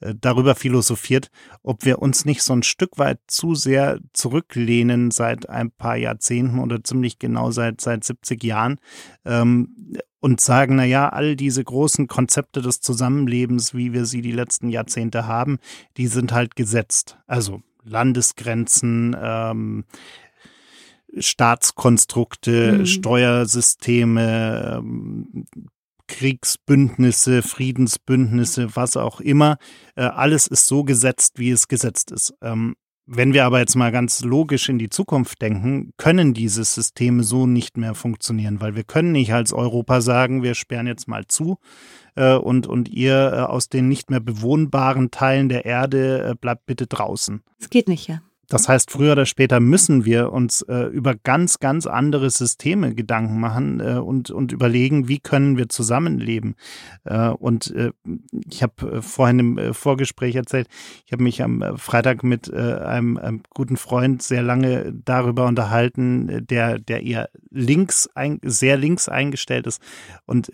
Speaker 2: äh, darüber philosophiert, ob wir uns nicht so ein Stück weit zu sehr zurücklehnen seit ein paar Jahrzehnten oder ziemlich genau seit, seit 70 Jahren ähm, und sagen, na ja, all diese großen Konzepte des Zusammenlebens, wie wir sie die letzten Jahrzehnte haben, die sind halt gesetzt. Also Landesgrenzen, ähm, Staatskonstrukte, mhm. Steuersysteme, ähm, Kriegsbündnisse, Friedensbündnisse, was auch immer. Äh, alles ist so gesetzt, wie es gesetzt ist. Ähm, wenn wir aber jetzt mal ganz logisch in die Zukunft denken, können diese Systeme so nicht mehr funktionieren, weil wir können nicht als Europa sagen, wir sperren jetzt mal zu äh, und, und ihr äh, aus den nicht mehr bewohnbaren Teilen der Erde äh, bleibt bitte draußen.
Speaker 1: Das geht nicht, ja.
Speaker 2: Das heißt, früher oder später müssen wir uns äh, über ganz, ganz andere Systeme Gedanken machen äh, und, und überlegen, wie können wir zusammenleben. Äh, und äh, ich habe äh, vorhin im äh, Vorgespräch erzählt, ich habe mich am Freitag mit einem, einem, guten Freund sehr lange darüber unterhalten, der, der eher links, ein, sehr links eingestellt ist. Und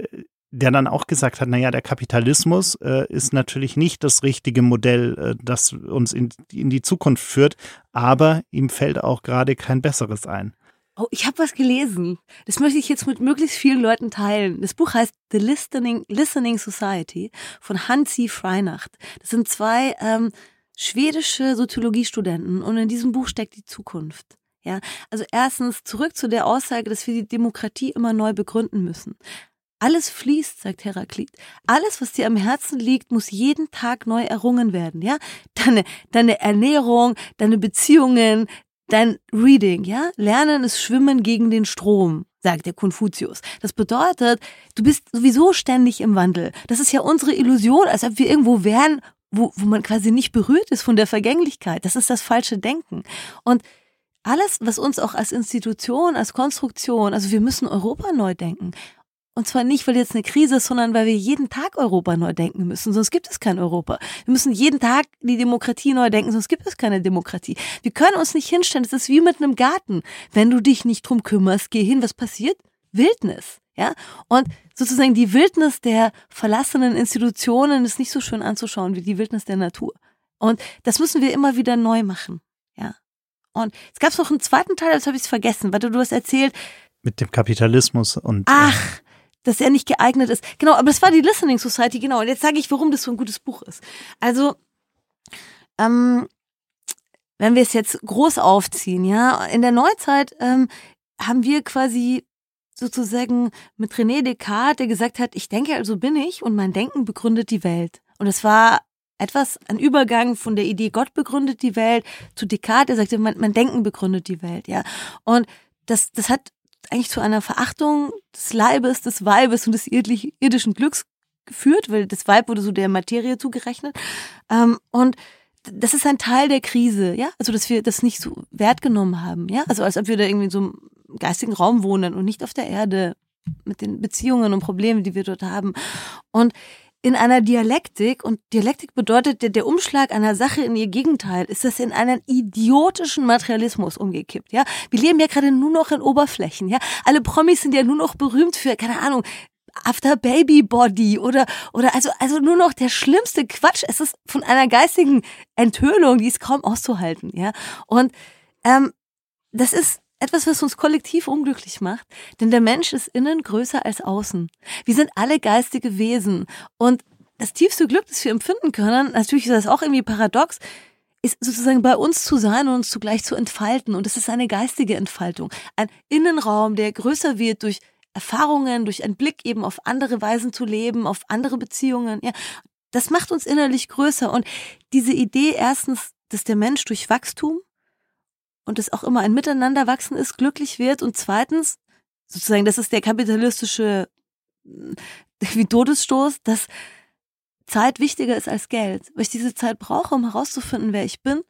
Speaker 2: der dann auch gesagt hat, naja, der Kapitalismus äh, ist natürlich nicht das richtige Modell, äh, das uns in, in die Zukunft führt, aber ihm fällt auch gerade kein besseres ein.
Speaker 1: Oh, ich habe was gelesen. Das möchte ich jetzt mit möglichst vielen Leuten teilen. Das Buch heißt The Listening, Listening Society von Hansi Freinacht. Das sind zwei ähm, schwedische Soziologiestudenten und in diesem Buch steckt die Zukunft. Ja, also erstens zurück zu der Aussage, dass wir die Demokratie immer neu begründen müssen. Alles fließt, sagt Heraklit. Alles, was dir am Herzen liegt, muss jeden Tag neu errungen werden, ja? Deine, deine Ernährung, deine Beziehungen, dein Reading, ja? Lernen ist Schwimmen gegen den Strom, sagt der Konfuzius. Das bedeutet, du bist sowieso ständig im Wandel. Das ist ja unsere Illusion, als ob wir irgendwo wären, wo, wo man quasi nicht berührt ist von der Vergänglichkeit. Das ist das falsche Denken. Und alles, was uns auch als Institution, als Konstruktion, also wir müssen Europa neu denken. Und zwar nicht, weil jetzt eine Krise ist, sondern weil wir jeden Tag Europa neu denken müssen, sonst gibt es kein Europa. Wir müssen jeden Tag die Demokratie neu denken, sonst gibt es keine Demokratie. Wir können uns nicht hinstellen, es ist wie mit einem Garten. Wenn du dich nicht drum kümmerst, geh hin, was passiert? Wildnis. Ja, und sozusagen die Wildnis der verlassenen Institutionen ist nicht so schön anzuschauen wie die Wildnis der Natur. Und das müssen wir immer wieder neu machen. Ja. Und es gab noch einen zweiten Teil, das habe ich vergessen, weil du, du hast erzählt.
Speaker 2: Mit dem Kapitalismus und.
Speaker 1: Ach, dass er nicht geeignet ist. Genau, aber das war die Listening Society, genau. Und jetzt sage ich, warum das so ein gutes Buch ist. Also, ähm, wenn wir es jetzt groß aufziehen, ja, in der Neuzeit ähm, haben wir quasi sozusagen mit René Descartes, der gesagt hat, ich denke, also bin ich und mein Denken begründet die Welt. Und es war etwas, ein Übergang von der Idee, Gott begründet die Welt, zu Descartes, der sagte, mein, mein Denken begründet die Welt, ja. Und das, das hat eigentlich zu einer Verachtung des Leibes, des Weibes und des irdischen Glücks geführt, weil das Weib wurde so der Materie zugerechnet. Ähm, und das ist ein Teil der Krise, ja, also dass wir das nicht so wert genommen haben, ja, also als ob wir da irgendwie in so einem geistigen Raum wohnen und nicht auf der Erde mit den Beziehungen und Problemen, die wir dort haben. Und in einer Dialektik, und Dialektik bedeutet der, der Umschlag einer Sache in ihr Gegenteil, ist das in einen idiotischen Materialismus umgekippt, ja. Wir leben ja gerade nur noch in Oberflächen, ja. Alle Promis sind ja nur noch berühmt für, keine Ahnung, After Baby Body oder oder also also nur noch der schlimmste Quatsch. Es ist von einer geistigen Enthüllung, die ist kaum auszuhalten, ja. Und ähm, das ist etwas, was uns kollektiv unglücklich macht. Denn der Mensch ist innen größer als außen. Wir sind alle geistige Wesen. Und das tiefste Glück, das wir empfinden können, natürlich ist das auch irgendwie paradox, ist sozusagen bei uns zu sein und uns zugleich zu entfalten. Und es ist eine geistige Entfaltung. Ein Innenraum, der größer wird durch Erfahrungen, durch einen Blick eben auf andere Weisen zu leben, auf andere Beziehungen. Ja, das macht uns innerlich größer. Und diese Idee erstens, dass der Mensch durch Wachstum und es auch immer ein Miteinanderwachsen ist, glücklich wird. Und zweitens, sozusagen, das ist der kapitalistische wie Todesstoß, dass Zeit wichtiger ist als Geld, weil ich diese Zeit brauche, um herauszufinden, wer ich bin,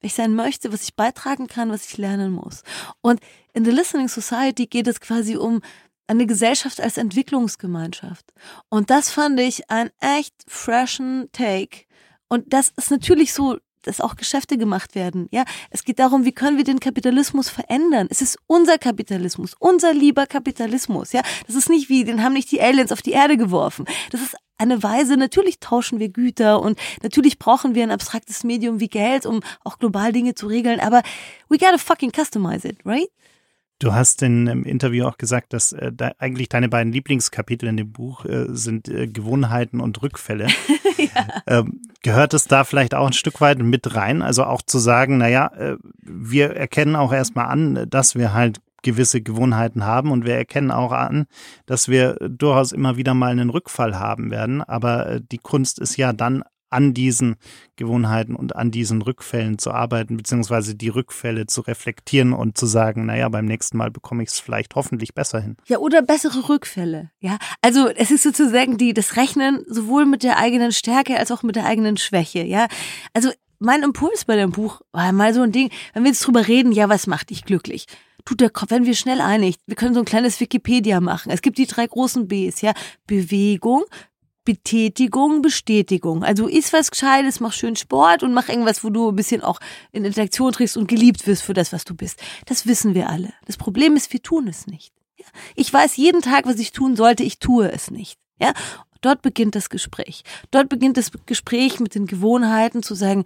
Speaker 1: wer ich sein möchte, was ich beitragen kann, was ich lernen muss. Und in The Listening Society geht es quasi um eine Gesellschaft als Entwicklungsgemeinschaft. Und das fand ich ein echt freshen Take. Und das ist natürlich so dass auch Geschäfte gemacht werden. Ja, es geht darum, wie können wir den Kapitalismus verändern? Es ist unser Kapitalismus, unser lieber Kapitalismus. Ja, das ist nicht wie, den haben nicht die Aliens auf die Erde geworfen. Das ist eine Weise, natürlich tauschen wir Güter und natürlich brauchen wir ein abstraktes Medium wie Geld, um auch global Dinge zu regeln, aber we gotta fucking customize it, right?
Speaker 2: Du hast in im Interview auch gesagt, dass äh, da eigentlich deine beiden Lieblingskapitel in dem Buch äh, sind äh, Gewohnheiten und Rückfälle. ja. ähm, gehört es da vielleicht auch ein Stück weit mit rein? Also auch zu sagen, naja, äh, wir erkennen auch erstmal an, dass wir halt gewisse Gewohnheiten haben und wir erkennen auch an, dass wir durchaus immer wieder mal einen Rückfall haben werden. Aber äh, die Kunst ist ja dann an diesen Gewohnheiten und an diesen Rückfällen zu arbeiten, beziehungsweise die Rückfälle zu reflektieren und zu sagen, naja, beim nächsten Mal bekomme ich es vielleicht hoffentlich besser hin.
Speaker 1: Ja, oder bessere Rückfälle. Ja, also es ist sozusagen die, das Rechnen sowohl mit der eigenen Stärke als auch mit der eigenen Schwäche. Ja, also mein Impuls bei dem Buch war mal so ein Ding, wenn wir jetzt drüber reden, ja, was macht dich glücklich? Tut der Kopf, wenn wir schnell einig, wir können so ein kleines Wikipedia machen. Es gibt die drei großen Bs, ja. Bewegung, Betätigung, Bestätigung. Also isst was Gescheites, mach schön Sport und mach irgendwas, wo du ein bisschen auch in Interaktion triffst und geliebt wirst für das, was du bist. Das wissen wir alle. Das Problem ist, wir tun es nicht. Ich weiß jeden Tag, was ich tun sollte, ich tue es nicht. Ja, dort beginnt das Gespräch. Dort beginnt das Gespräch mit den Gewohnheiten zu sagen,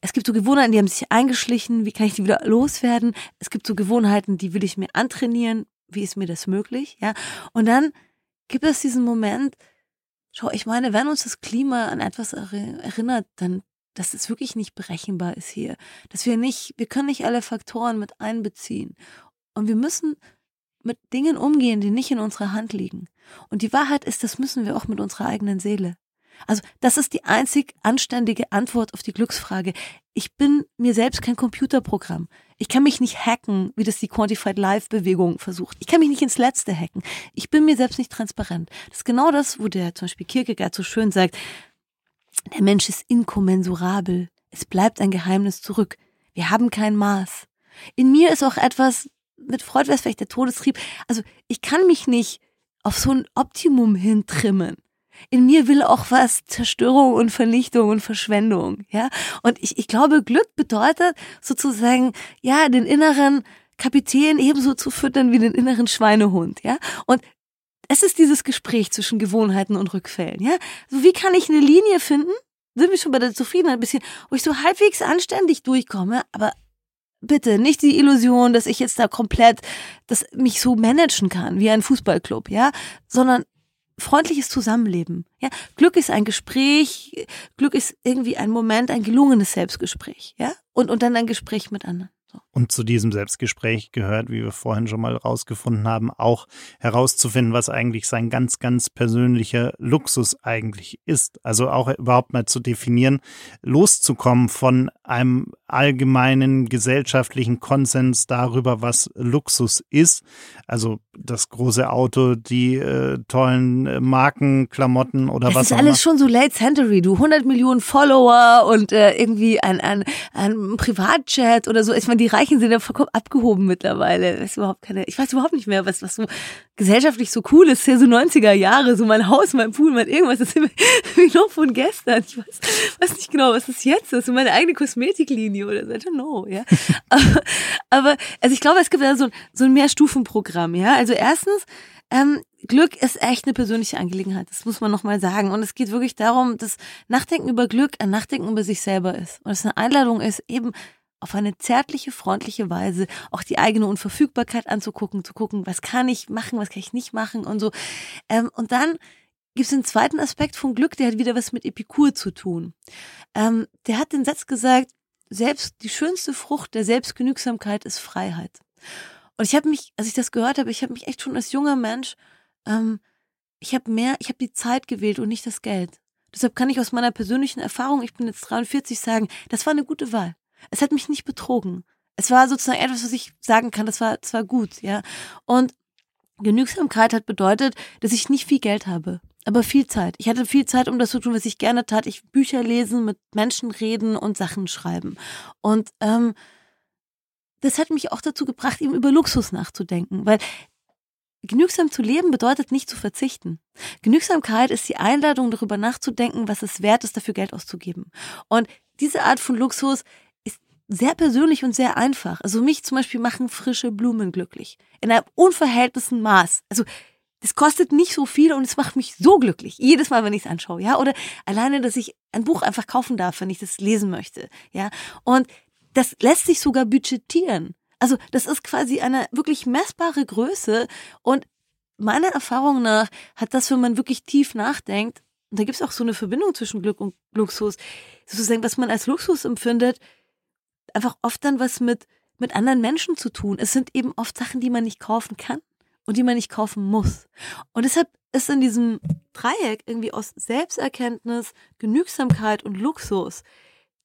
Speaker 1: es gibt so Gewohnheiten, die haben sich eingeschlichen, wie kann ich die wieder loswerden? Es gibt so Gewohnheiten, die will ich mir antrainieren, wie ist mir das möglich? Ja, und dann gibt es diesen Moment, Schau, ich meine, wenn uns das Klima an etwas erinnert, dann, dass es wirklich nicht berechenbar ist hier. Dass wir nicht, wir können nicht alle Faktoren mit einbeziehen. Und wir müssen mit Dingen umgehen, die nicht in unserer Hand liegen. Und die Wahrheit ist, das müssen wir auch mit unserer eigenen Seele. Also das ist die einzig anständige Antwort auf die Glücksfrage. Ich bin mir selbst kein Computerprogramm. Ich kann mich nicht hacken, wie das die Quantified Life Bewegung versucht. Ich kann mich nicht ins Letzte hacken. Ich bin mir selbst nicht transparent. Das ist genau das, wo der zum Beispiel Kierkegaard so schön sagt, der Mensch ist inkommensurabel. Es bleibt ein Geheimnis zurück. Wir haben kein Maß. In mir ist auch etwas, mit Freud wäre es vielleicht der Todestrieb. Also ich kann mich nicht auf so ein Optimum hintrimmen in mir will auch was Zerstörung und Vernichtung und Verschwendung, ja. Und ich, ich glaube, Glück bedeutet sozusagen, ja, den inneren Kapitän ebenso zu füttern wie den inneren Schweinehund, ja. Und es ist dieses Gespräch zwischen Gewohnheiten und Rückfällen, ja. So, wie kann ich eine Linie finden? Sind wir schon bei der Zufriedenheit ein bisschen, wo ich so halbwegs anständig durchkomme, aber bitte nicht die Illusion, dass ich jetzt da komplett, dass mich so managen kann wie ein Fußballclub, ja, sondern freundliches Zusammenleben. Ja, Glück ist ein Gespräch, Glück ist irgendwie ein Moment, ein gelungenes Selbstgespräch, ja, und und dann ein Gespräch mit anderen.
Speaker 2: Und zu diesem Selbstgespräch gehört, wie wir vorhin schon mal rausgefunden haben, auch herauszufinden, was eigentlich sein ganz, ganz persönlicher Luxus eigentlich ist. Also auch überhaupt mal zu definieren, loszukommen von einem allgemeinen gesellschaftlichen Konsens darüber, was Luxus ist. Also das große Auto, die äh, tollen äh, Markenklamotten oder
Speaker 1: das
Speaker 2: was
Speaker 1: ist alles schon so late century, du 100 Millionen Follower und äh, irgendwie ein, ein, ein Privatjet oder so. Ich meine, die Reichen sind ja vollkommen abgehoben mittlerweile. Ist überhaupt keine, ich weiß überhaupt nicht mehr, was, was so gesellschaftlich so cool ist. Ja, so 90er Jahre, so mein Haus, mein Pool, mein irgendwas. Das ist wie noch von gestern. Ich weiß, weiß nicht genau, was das jetzt ist. So meine eigene Kosmetiklinie oder so. I don't know, ja. aber, aber, also ich glaube, es gibt ja so, so ein Mehrstufenprogramm, ja. Also erstens, ähm, Glück ist echt eine persönliche Angelegenheit, das muss man nochmal sagen. Und es geht wirklich darum, dass Nachdenken über Glück ein Nachdenken über sich selber ist. Und es eine Einladung ist, eben auf eine zärtliche, freundliche Weise auch die eigene Unverfügbarkeit anzugucken, zu gucken, was kann ich machen, was kann ich nicht machen und so. Ähm, und dann gibt es den zweiten Aspekt von Glück, der hat wieder was mit Epikur zu tun. Ähm, der hat den Satz gesagt, selbst die schönste Frucht der Selbstgenügsamkeit ist Freiheit. Und ich habe mich, als ich das gehört habe, ich habe mich echt schon als junger Mensch, ähm, ich habe mehr, ich habe die Zeit gewählt und nicht das Geld. Deshalb kann ich aus meiner persönlichen Erfahrung, ich bin jetzt 43, sagen, das war eine gute Wahl. Es hat mich nicht betrogen. Es war sozusagen etwas, was ich sagen kann, das war, das war gut, ja. Und Genügsamkeit hat bedeutet, dass ich nicht viel Geld habe, aber viel Zeit. Ich hatte viel Zeit, um das zu tun, was ich gerne tat. Ich Bücher lesen, mit Menschen reden und Sachen schreiben. Und ähm, das hat mich auch dazu gebracht, eben über Luxus nachzudenken, weil Genügsam zu leben bedeutet nicht zu verzichten. Genügsamkeit ist die Einladung, darüber nachzudenken, was es wert ist, dafür Geld auszugeben. Und diese Art von Luxus sehr persönlich und sehr einfach. Also mich zum Beispiel machen frische Blumen glücklich. In einem unverhältnissen Maß. Also das kostet nicht so viel und es macht mich so glücklich. Jedes Mal, wenn ich es anschaue, ja. Oder alleine, dass ich ein Buch einfach kaufen darf, wenn ich das lesen möchte, ja. Und das lässt sich sogar budgetieren. Also das ist quasi eine wirklich messbare Größe und meiner Erfahrung nach hat das, wenn man wirklich tief nachdenkt, und da gibt es auch so eine Verbindung zwischen Glück und Luxus, sozusagen, was man als Luxus empfindet, einfach oft dann was mit, mit anderen Menschen zu tun. Es sind eben oft Sachen, die man nicht kaufen kann und die man nicht kaufen muss. Und deshalb ist in diesem Dreieck irgendwie aus Selbsterkenntnis, Genügsamkeit und Luxus,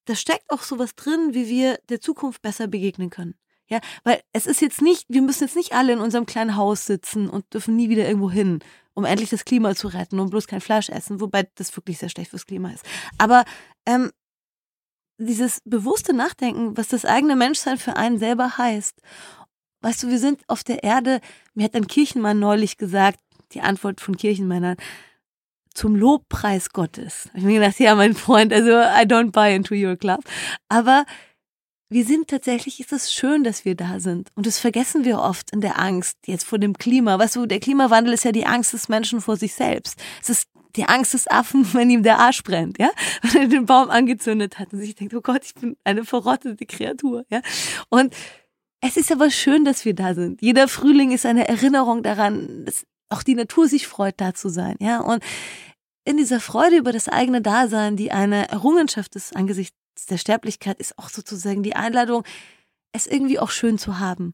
Speaker 1: da steckt auch sowas drin, wie wir der Zukunft besser begegnen können. Ja, weil es ist jetzt nicht, wir müssen jetzt nicht alle in unserem kleinen Haus sitzen und dürfen nie wieder irgendwo hin, um endlich das Klima zu retten und bloß kein Fleisch essen, wobei das wirklich sehr schlecht fürs Klima ist. Aber ähm, dieses bewusste Nachdenken, was das eigene Menschsein für einen selber heißt. Weißt du, wir sind auf der Erde, mir hat ein Kirchenmann neulich gesagt, die Antwort von Kirchenmännern, zum Lobpreis Gottes. Ich mir gedacht, ja, mein Freund, also I don't buy into your club. Aber wir sind tatsächlich, ist es schön, dass wir da sind. Und das vergessen wir oft in der Angst jetzt vor dem Klima. Weißt du, der Klimawandel ist ja die Angst des Menschen vor sich selbst. Es ist die Angst des Affen, wenn ihm der Arsch brennt, ja? Wenn er den Baum angezündet hat und sich denkt, oh Gott, ich bin eine verrottete Kreatur, ja? Und es ist aber schön, dass wir da sind. Jeder Frühling ist eine Erinnerung daran, dass auch die Natur sich freut, da zu sein, ja? Und in dieser Freude über das eigene Dasein, die eine Errungenschaft ist angesichts der Sterblichkeit ist auch sozusagen die Einladung, es irgendwie auch schön zu haben.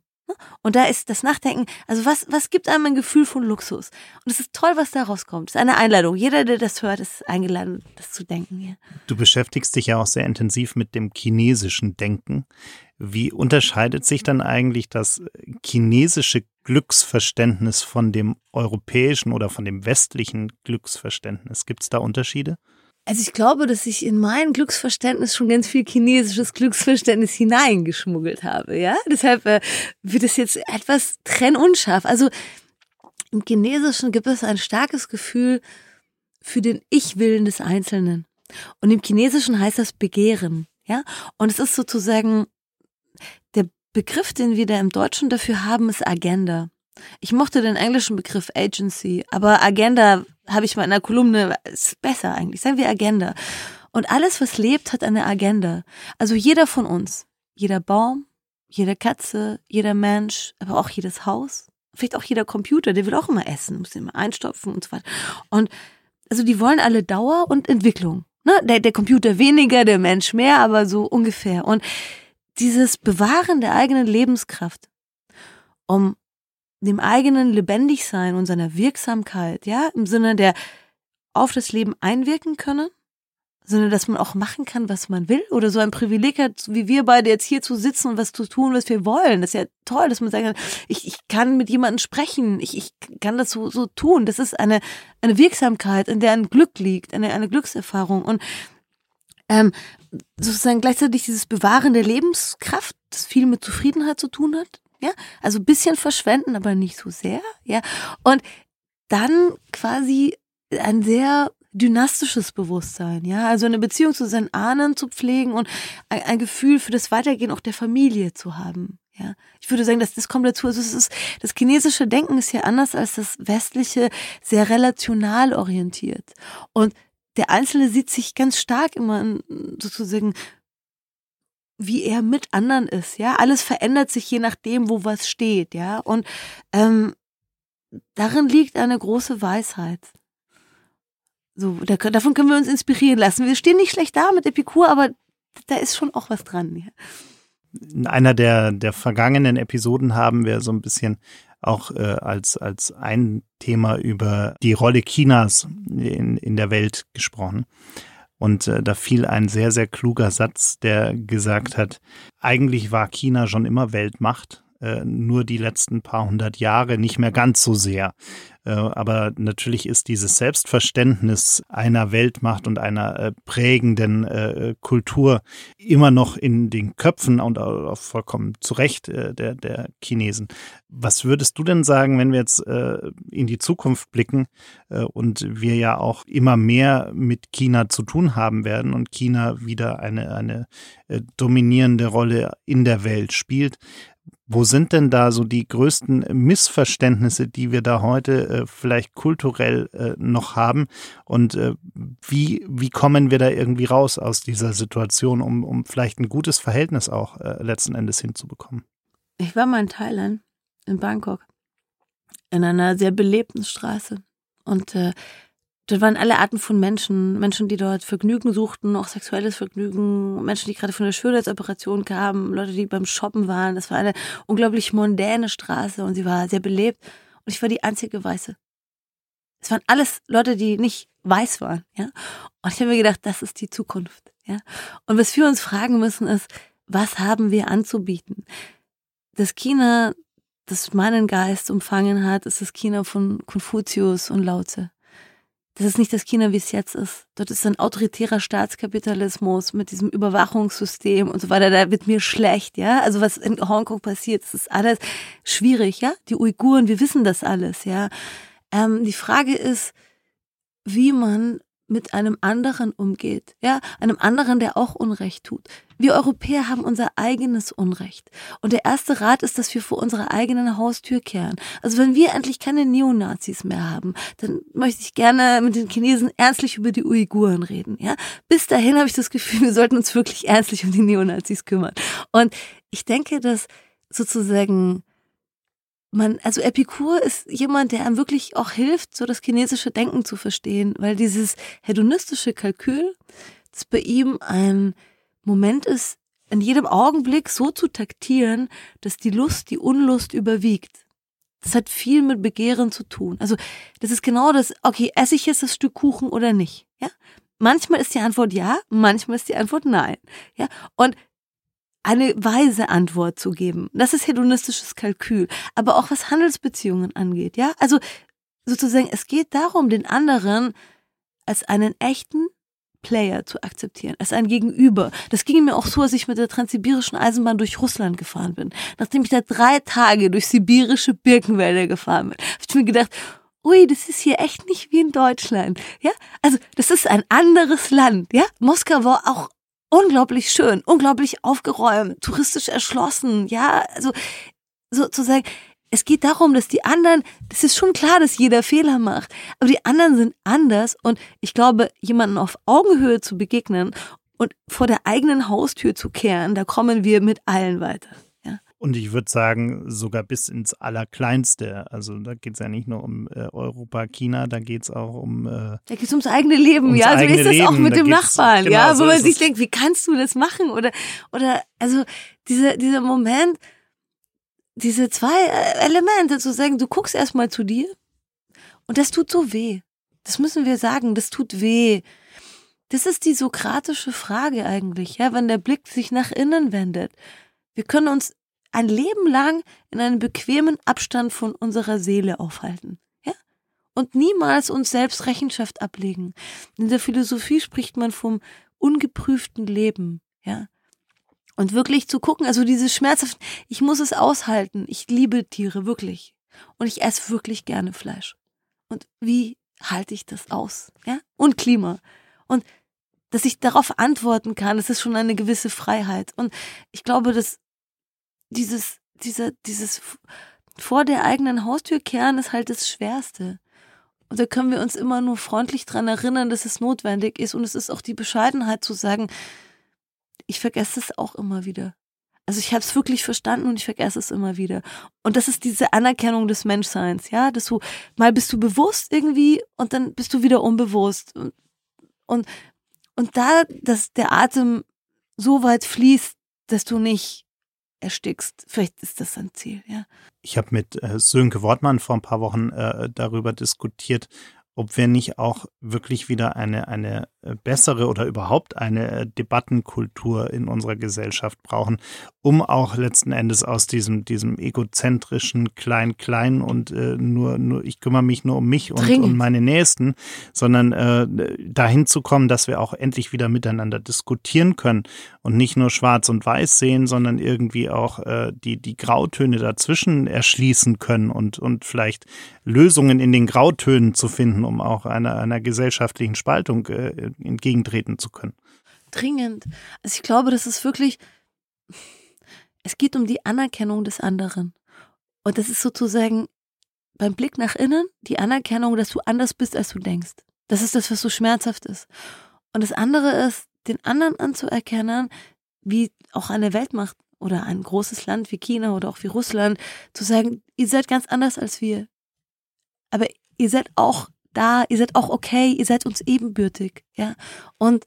Speaker 1: Und da ist das Nachdenken, also was, was gibt einem ein Gefühl von Luxus? Und es ist toll, was da rauskommt. Es ist eine Einladung. Jeder, der das hört, ist eingeladen, das zu denken. Ja.
Speaker 2: Du beschäftigst dich ja auch sehr intensiv mit dem chinesischen Denken. Wie unterscheidet sich dann eigentlich das chinesische Glücksverständnis von dem europäischen oder von dem westlichen Glücksverständnis? Gibt es da Unterschiede?
Speaker 1: Also ich glaube, dass ich in mein Glücksverständnis schon ganz viel chinesisches Glücksverständnis hineingeschmuggelt habe, ja. Deshalb äh, wird es jetzt etwas trennunscharf. Also im Chinesischen gibt es ein starkes Gefühl für den Ich-Willen des Einzelnen. Und im Chinesischen heißt das Begehren, ja. Und es ist sozusagen der Begriff, den wir da im Deutschen dafür haben, ist Agenda. Ich mochte den englischen Begriff Agency, aber Agenda habe ich mal in einer Kolumne, ist besser eigentlich, sagen wir Agenda. Und alles, was lebt, hat eine Agenda. Also jeder von uns, jeder Baum, jede Katze, jeder Mensch, aber auch jedes Haus, vielleicht auch jeder Computer, der will auch immer essen, muss immer einstopfen und so weiter. Und also die wollen alle Dauer und Entwicklung. Ne? Der, der Computer weniger, der Mensch mehr, aber so ungefähr. Und dieses Bewahren der eigenen Lebenskraft, um dem eigenen Lebendigsein und seiner Wirksamkeit, ja, im Sinne der auf das Leben einwirken können, sondern dass man auch machen kann, was man will oder so ein Privileg hat, wie wir beide jetzt hier zu sitzen und was zu tun, was wir wollen. Das ist ja toll, dass man sagen kann, ich, ich kann mit jemandem sprechen, ich, ich kann das so, so tun. Das ist eine, eine Wirksamkeit, in der ein Glück liegt, eine, eine Glückserfahrung und ähm, sozusagen gleichzeitig dieses Bewahren der Lebenskraft, das viel mit Zufriedenheit zu tun hat, ja, also bisschen verschwenden, aber nicht so sehr, ja. Und dann quasi ein sehr dynastisches Bewusstsein, ja, also eine Beziehung zu seinen Ahnen zu pflegen und ein, ein, Gefühl für das Weitergehen auch der Familie zu haben, ja. Ich würde sagen, dass das kommt dazu. Also es ist, das chinesische Denken ist ja anders als das westliche, sehr relational orientiert. Und der Einzelne sieht sich ganz stark immer in, sozusagen wie er mit anderen ist, ja. Alles verändert sich je nachdem, wo was steht, ja. Und ähm, darin liegt eine große Weisheit. So, da, davon können wir uns inspirieren lassen. Wir stehen nicht schlecht da mit Epikur, aber da ist schon auch was dran. Ja.
Speaker 2: In einer der, der vergangenen Episoden haben wir so ein bisschen auch äh, als, als ein Thema über die Rolle Chinas in, in der Welt gesprochen. Und äh, da fiel ein sehr, sehr kluger Satz, der gesagt hat, eigentlich war China schon immer Weltmacht, äh, nur die letzten paar hundert Jahre nicht mehr ganz so sehr. Äh, aber natürlich ist dieses Selbstverständnis einer Weltmacht und einer äh, prägenden äh, Kultur immer noch in den Köpfen und auch vollkommen zu Recht der, der Chinesen. Was würdest du denn sagen, wenn wir jetzt in die Zukunft blicken und wir ja auch immer mehr mit China zu tun haben werden und China wieder eine, eine dominierende Rolle in der Welt spielt? Wo sind denn da so die größten Missverständnisse, die wir da heute äh, vielleicht kulturell äh, noch haben? Und äh, wie, wie kommen wir da irgendwie raus aus dieser Situation, um, um vielleicht ein gutes Verhältnis auch äh, letzten Endes hinzubekommen?
Speaker 1: Ich war mal in Thailand, in Bangkok, in einer sehr belebten Straße. Und äh, Dort waren alle Arten von Menschen, Menschen, die dort Vergnügen suchten, auch sexuelles Vergnügen, Menschen, die gerade von der Schönheitsoperation kamen, Leute, die beim Shoppen waren. Das war eine unglaublich mondäne Straße und sie war sehr belebt. Und ich war die einzige Weiße. Es waren alles Leute, die nicht weiß waren, ja. Und ich habe mir gedacht, das ist die Zukunft, ja. Und was wir uns fragen müssen ist, was haben wir anzubieten? Das China, das meinen Geist umfangen hat, ist das China von Konfuzius und Lao das ist nicht das China, wie es jetzt ist. Dort ist ein autoritärer Staatskapitalismus mit diesem Überwachungssystem und so weiter. Da wird mir schlecht, ja. Also was in Hongkong passiert, das ist alles schwierig, ja. Die Uiguren, wir wissen das alles, ja. Ähm, die Frage ist, wie man mit einem anderen umgeht, ja, einem anderen, der auch Unrecht tut. Wir Europäer haben unser eigenes Unrecht. Und der erste Rat ist, dass wir vor unserer eigenen Haustür kehren. Also wenn wir endlich keine Neonazis mehr haben, dann möchte ich gerne mit den Chinesen ernstlich über die Uiguren reden, ja. Bis dahin habe ich das Gefühl, wir sollten uns wirklich ernstlich um die Neonazis kümmern. Und ich denke, dass sozusagen man, also Epikur ist jemand, der einem wirklich auch hilft, so das chinesische Denken zu verstehen, weil dieses hedonistische Kalkül, das bei ihm ein Moment ist, in jedem Augenblick so zu taktieren, dass die Lust die Unlust überwiegt. Das hat viel mit Begehren zu tun. Also, das ist genau das, okay, esse ich jetzt das Stück Kuchen oder nicht? Ja? Manchmal ist die Antwort ja, manchmal ist die Antwort nein. Ja? Und eine weise Antwort zu geben. Das ist hedonistisches Kalkül. Aber auch was Handelsbeziehungen angeht, ja? Also sozusagen, es geht darum, den anderen als einen echten Player zu akzeptieren, als ein Gegenüber. Das ging mir auch so, als ich mit der transsibirischen Eisenbahn durch Russland gefahren bin. Nachdem ich da drei Tage durch sibirische Birkenwälder gefahren bin, habe ich mir gedacht, ui, das ist hier echt nicht wie in Deutschland. Ja, also das ist ein anderes Land. Ja, Moskau war auch unglaublich schön, unglaublich aufgeräumt, touristisch erschlossen, ja, also sozusagen, es geht darum, dass die anderen, das ist schon klar, dass jeder Fehler macht, aber die anderen sind anders und ich glaube, jemanden auf Augenhöhe zu begegnen und vor der eigenen Haustür zu kehren, da kommen wir mit allen weiter.
Speaker 2: Und ich würde sagen, sogar bis ins Allerkleinste. Also da geht es ja nicht nur um äh, Europa, China, da geht es auch um. Äh,
Speaker 1: da geht es ums eigene Leben, ums ja. So also ist das auch mit da dem Nachbarn, genau, ja, wo so man sich denkt, wie kannst du das machen? Oder, oder also diese, dieser Moment, diese zwei äh, Elemente zu sagen, du guckst erstmal zu dir und das tut so weh. Das müssen wir sagen, das tut weh. Das ist die sokratische Frage eigentlich, ja, wenn der Blick sich nach innen wendet. Wir können uns ein Leben lang in einem bequemen Abstand von unserer Seele aufhalten. Ja? Und niemals uns selbst Rechenschaft ablegen. In der Philosophie spricht man vom ungeprüften Leben. Ja? Und wirklich zu gucken, also dieses schmerzhaft, ich muss es aushalten. Ich liebe Tiere, wirklich. Und ich esse wirklich gerne Fleisch. Und wie halte ich das aus? Ja? Und Klima. Und dass ich darauf antworten kann, das ist schon eine gewisse Freiheit. Und ich glaube, dass dieses, dieser, dieses vor der eigenen Haustür kehren ist halt das Schwerste. Und da können wir uns immer nur freundlich dran erinnern, dass es notwendig ist. Und es ist auch die Bescheidenheit zu sagen, ich vergesse es auch immer wieder. Also ich habe es wirklich verstanden und ich vergesse es immer wieder. Und das ist diese Anerkennung des Menschseins, ja, dass du mal bist du bewusst irgendwie und dann bist du wieder unbewusst und und, und da, dass der Atem so weit fließt, dass du nicht erstickst. Vielleicht ist das ein Ziel, ja.
Speaker 2: Ich habe mit äh, Sönke Wortmann vor ein paar Wochen äh, darüber diskutiert, ob wir nicht auch wirklich wieder eine, eine äh, bessere oder überhaupt eine äh, Debattenkultur in unserer Gesellschaft brauchen, um auch letzten Endes aus diesem, diesem egozentrischen Klein-Klein und äh, nur, nur, ich kümmere mich nur um mich und, um meine Nächsten, sondern äh, dahin zu kommen, dass wir auch endlich wieder miteinander diskutieren können und nicht nur schwarz und weiß sehen, sondern irgendwie auch äh, die, die Grautöne dazwischen erschließen können und, und vielleicht Lösungen in den Grautönen zu finden, um auch einer, einer gesellschaftlichen Spaltung äh, entgegentreten zu können.
Speaker 1: Dringend. Also ich glaube, das ist wirklich, es geht um die Anerkennung des anderen. Und das ist sozusagen beim Blick nach innen die Anerkennung, dass du anders bist, als du denkst. Das ist das, was so schmerzhaft ist. Und das andere ist, den anderen anzuerkennen, wie auch eine Weltmacht oder ein großes Land wie China oder auch wie Russland, zu sagen, ihr seid ganz anders als wir. Aber ihr seid auch da, ihr seid auch okay, ihr seid uns ebenbürtig, ja. Und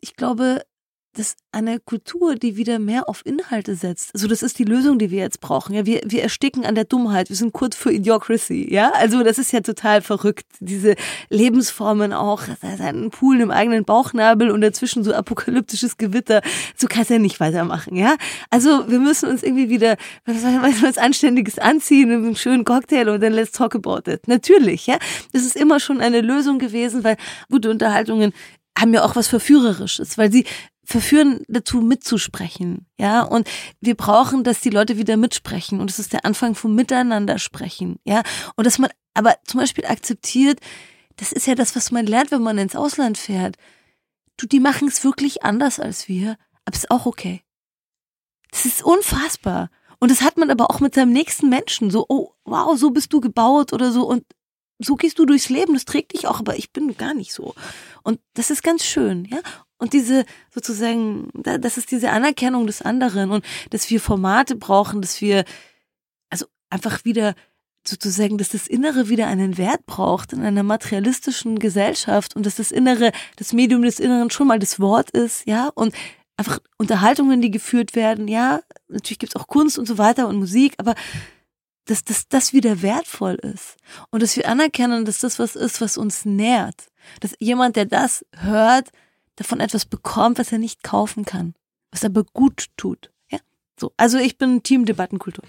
Speaker 1: ich glaube, das eine Kultur, die wieder mehr auf Inhalte setzt. Also das ist die Lösung, die wir jetzt brauchen. Ja, wir, wir ersticken an der Dummheit. Wir sind kurz für Idiocracy. Ja, also das ist ja total verrückt. Diese Lebensformen auch. Ein Pool im eigenen Bauchnabel und dazwischen so apokalyptisches Gewitter. So kannst du ja nicht weitermachen. Ja, also wir müssen uns irgendwie wieder was, was, was Anständiges anziehen, einen schönen Cocktail und dann let's talk about it. Natürlich. Ja, das ist immer schon eine Lösung gewesen, weil gute Unterhaltungen haben ja auch was Verführerisches, weil sie verführen dazu mitzusprechen, ja, und wir brauchen, dass die Leute wieder mitsprechen und es ist der Anfang vom Miteinander sprechen, ja, und dass man aber zum Beispiel akzeptiert, das ist ja das, was man lernt, wenn man ins Ausland fährt. Du, die machen es wirklich anders als wir, aber ist auch okay. Das ist unfassbar. Und das hat man aber auch mit seinem nächsten Menschen. So, oh, wow, so bist du gebaut oder so. Und so gehst du durchs Leben, das trägt dich auch, aber ich bin gar nicht so. Und das ist ganz schön, ja. Und diese sozusagen, das ist diese Anerkennung des anderen und dass wir Formate brauchen, dass wir also einfach wieder sozusagen, dass das Innere wieder einen Wert braucht in einer materialistischen Gesellschaft und dass das Innere, das Medium des Inneren schon mal das Wort ist, ja, und einfach Unterhaltungen, die geführt werden, ja, natürlich gibt's auch Kunst und so weiter und Musik, aber dass, dass das wieder wertvoll ist und dass wir anerkennen, dass das was ist, was uns nährt. Dass jemand, der das hört, davon etwas bekommt, was er nicht kaufen kann, was aber gut tut. Ja, so. Also ich bin Team Debattenkultur.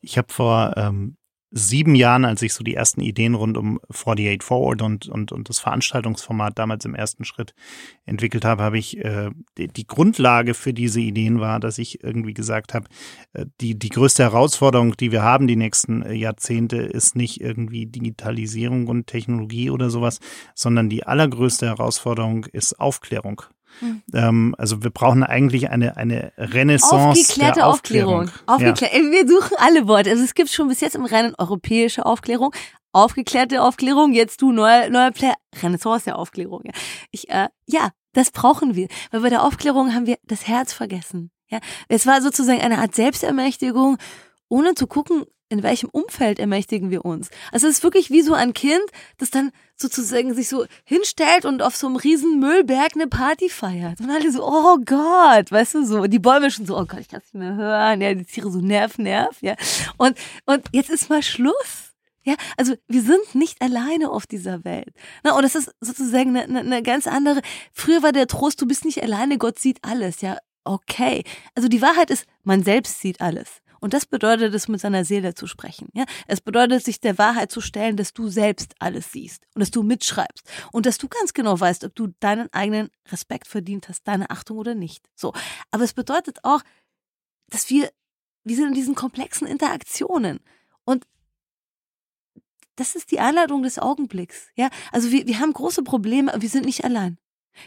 Speaker 2: Ich habe vor ähm, sieben Jahren, als ich so die ersten Ideen rund um 48 Forward und, und, und das Veranstaltungsformat damals im ersten Schritt entwickelt habe, habe ich äh, die, die Grundlage für diese Ideen war, dass ich irgendwie gesagt habe, äh, die, die größte Herausforderung, die wir haben die nächsten äh, Jahrzehnte, ist nicht irgendwie Digitalisierung und Technologie oder sowas, sondern die allergrößte Herausforderung ist Aufklärung. Mhm. Ähm, also wir brauchen eigentlich eine, eine Renaissance
Speaker 1: Aufgeklärte
Speaker 2: der
Speaker 1: Aufklärung. Aufklärung. Aufgeklär ja. Wir suchen alle Worte. Also es gibt schon bis jetzt im Rennen europäische Aufklärung, aufgeklärte Aufklärung, jetzt du neuer neuer Player, Renaissance der Aufklärung. Ja. Ich äh, ja, das brauchen wir, weil bei der Aufklärung haben wir das Herz vergessen. Ja, es war sozusagen eine Art Selbstermächtigung, ohne zu gucken, in welchem Umfeld ermächtigen wir uns? Also es ist wirklich wie so ein Kind, das dann sozusagen sich so hinstellt und auf so einem riesen Müllberg eine Party feiert. Und alle so, oh Gott, weißt du, so, die Bäume schon so, oh Gott, ich kann es nicht mehr hören, ja, die Tiere so nerv, nerv, ja. Und, und jetzt ist mal Schluss. Ja, also wir sind nicht alleine auf dieser Welt. Na, und das ist sozusagen eine, eine, eine ganz andere. Früher war der Trost, du bist nicht alleine, Gott sieht alles. Ja, okay. Also die Wahrheit ist, man selbst sieht alles. Und das bedeutet es, mit seiner Seele zu sprechen. Ja? Es bedeutet, sich der Wahrheit zu stellen, dass du selbst alles siehst und dass du mitschreibst und dass du ganz genau weißt, ob du deinen eigenen Respekt verdient hast, deine Achtung oder nicht. So. Aber es bedeutet auch, dass wir, wir sind in diesen komplexen Interaktionen und das ist die Einladung des Augenblicks. Ja, also wir, wir haben große Probleme, wir sind nicht allein.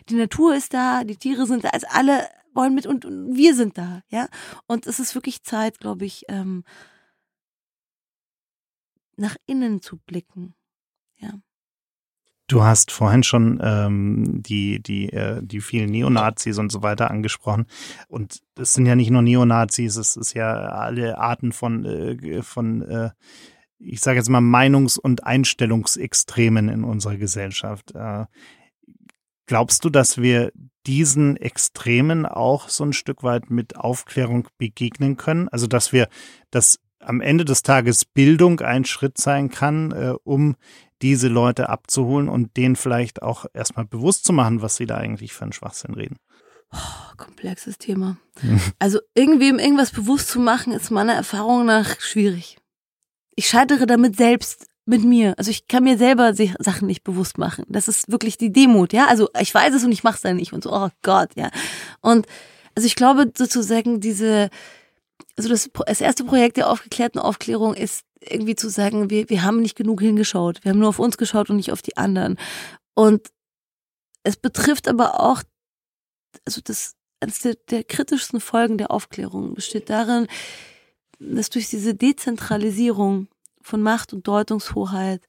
Speaker 1: Die Natur ist da, die Tiere sind da, also alle, wollen mit und, und wir sind da, ja. Und es ist wirklich Zeit, glaube ich, ähm, nach innen zu blicken, ja.
Speaker 2: Du hast vorhin schon ähm, die, die, äh, die vielen Neonazis und so weiter angesprochen. Und es sind ja nicht nur Neonazis, es ist ja alle Arten von, äh, von äh, ich sage jetzt mal, Meinungs- und Einstellungsextremen in unserer Gesellschaft. Glaubst du, dass wir diesen Extremen auch so ein Stück weit mit Aufklärung begegnen können? Also, dass wir, dass am Ende des Tages Bildung ein Schritt sein kann, äh, um diese Leute abzuholen und denen vielleicht auch erstmal bewusst zu machen, was sie da eigentlich für einen Schwachsinn reden.
Speaker 1: Oh, komplexes Thema. Also irgendwem irgendwas bewusst zu machen, ist meiner Erfahrung nach schwierig. Ich scheitere damit selbst mit mir. Also ich kann mir selber Sachen nicht bewusst machen. Das ist wirklich die Demut, ja. Also ich weiß es und ich mache es dann nicht und so, oh Gott, ja. Und also ich glaube sozusagen diese, also das, das erste Projekt der aufgeklärten Aufklärung ist irgendwie zu sagen, wir, wir haben nicht genug hingeschaut. Wir haben nur auf uns geschaut und nicht auf die anderen. Und es betrifft aber auch, also das, eines der, der kritischsten Folgen der Aufklärung besteht darin, dass durch diese Dezentralisierung von Macht und Deutungshoheit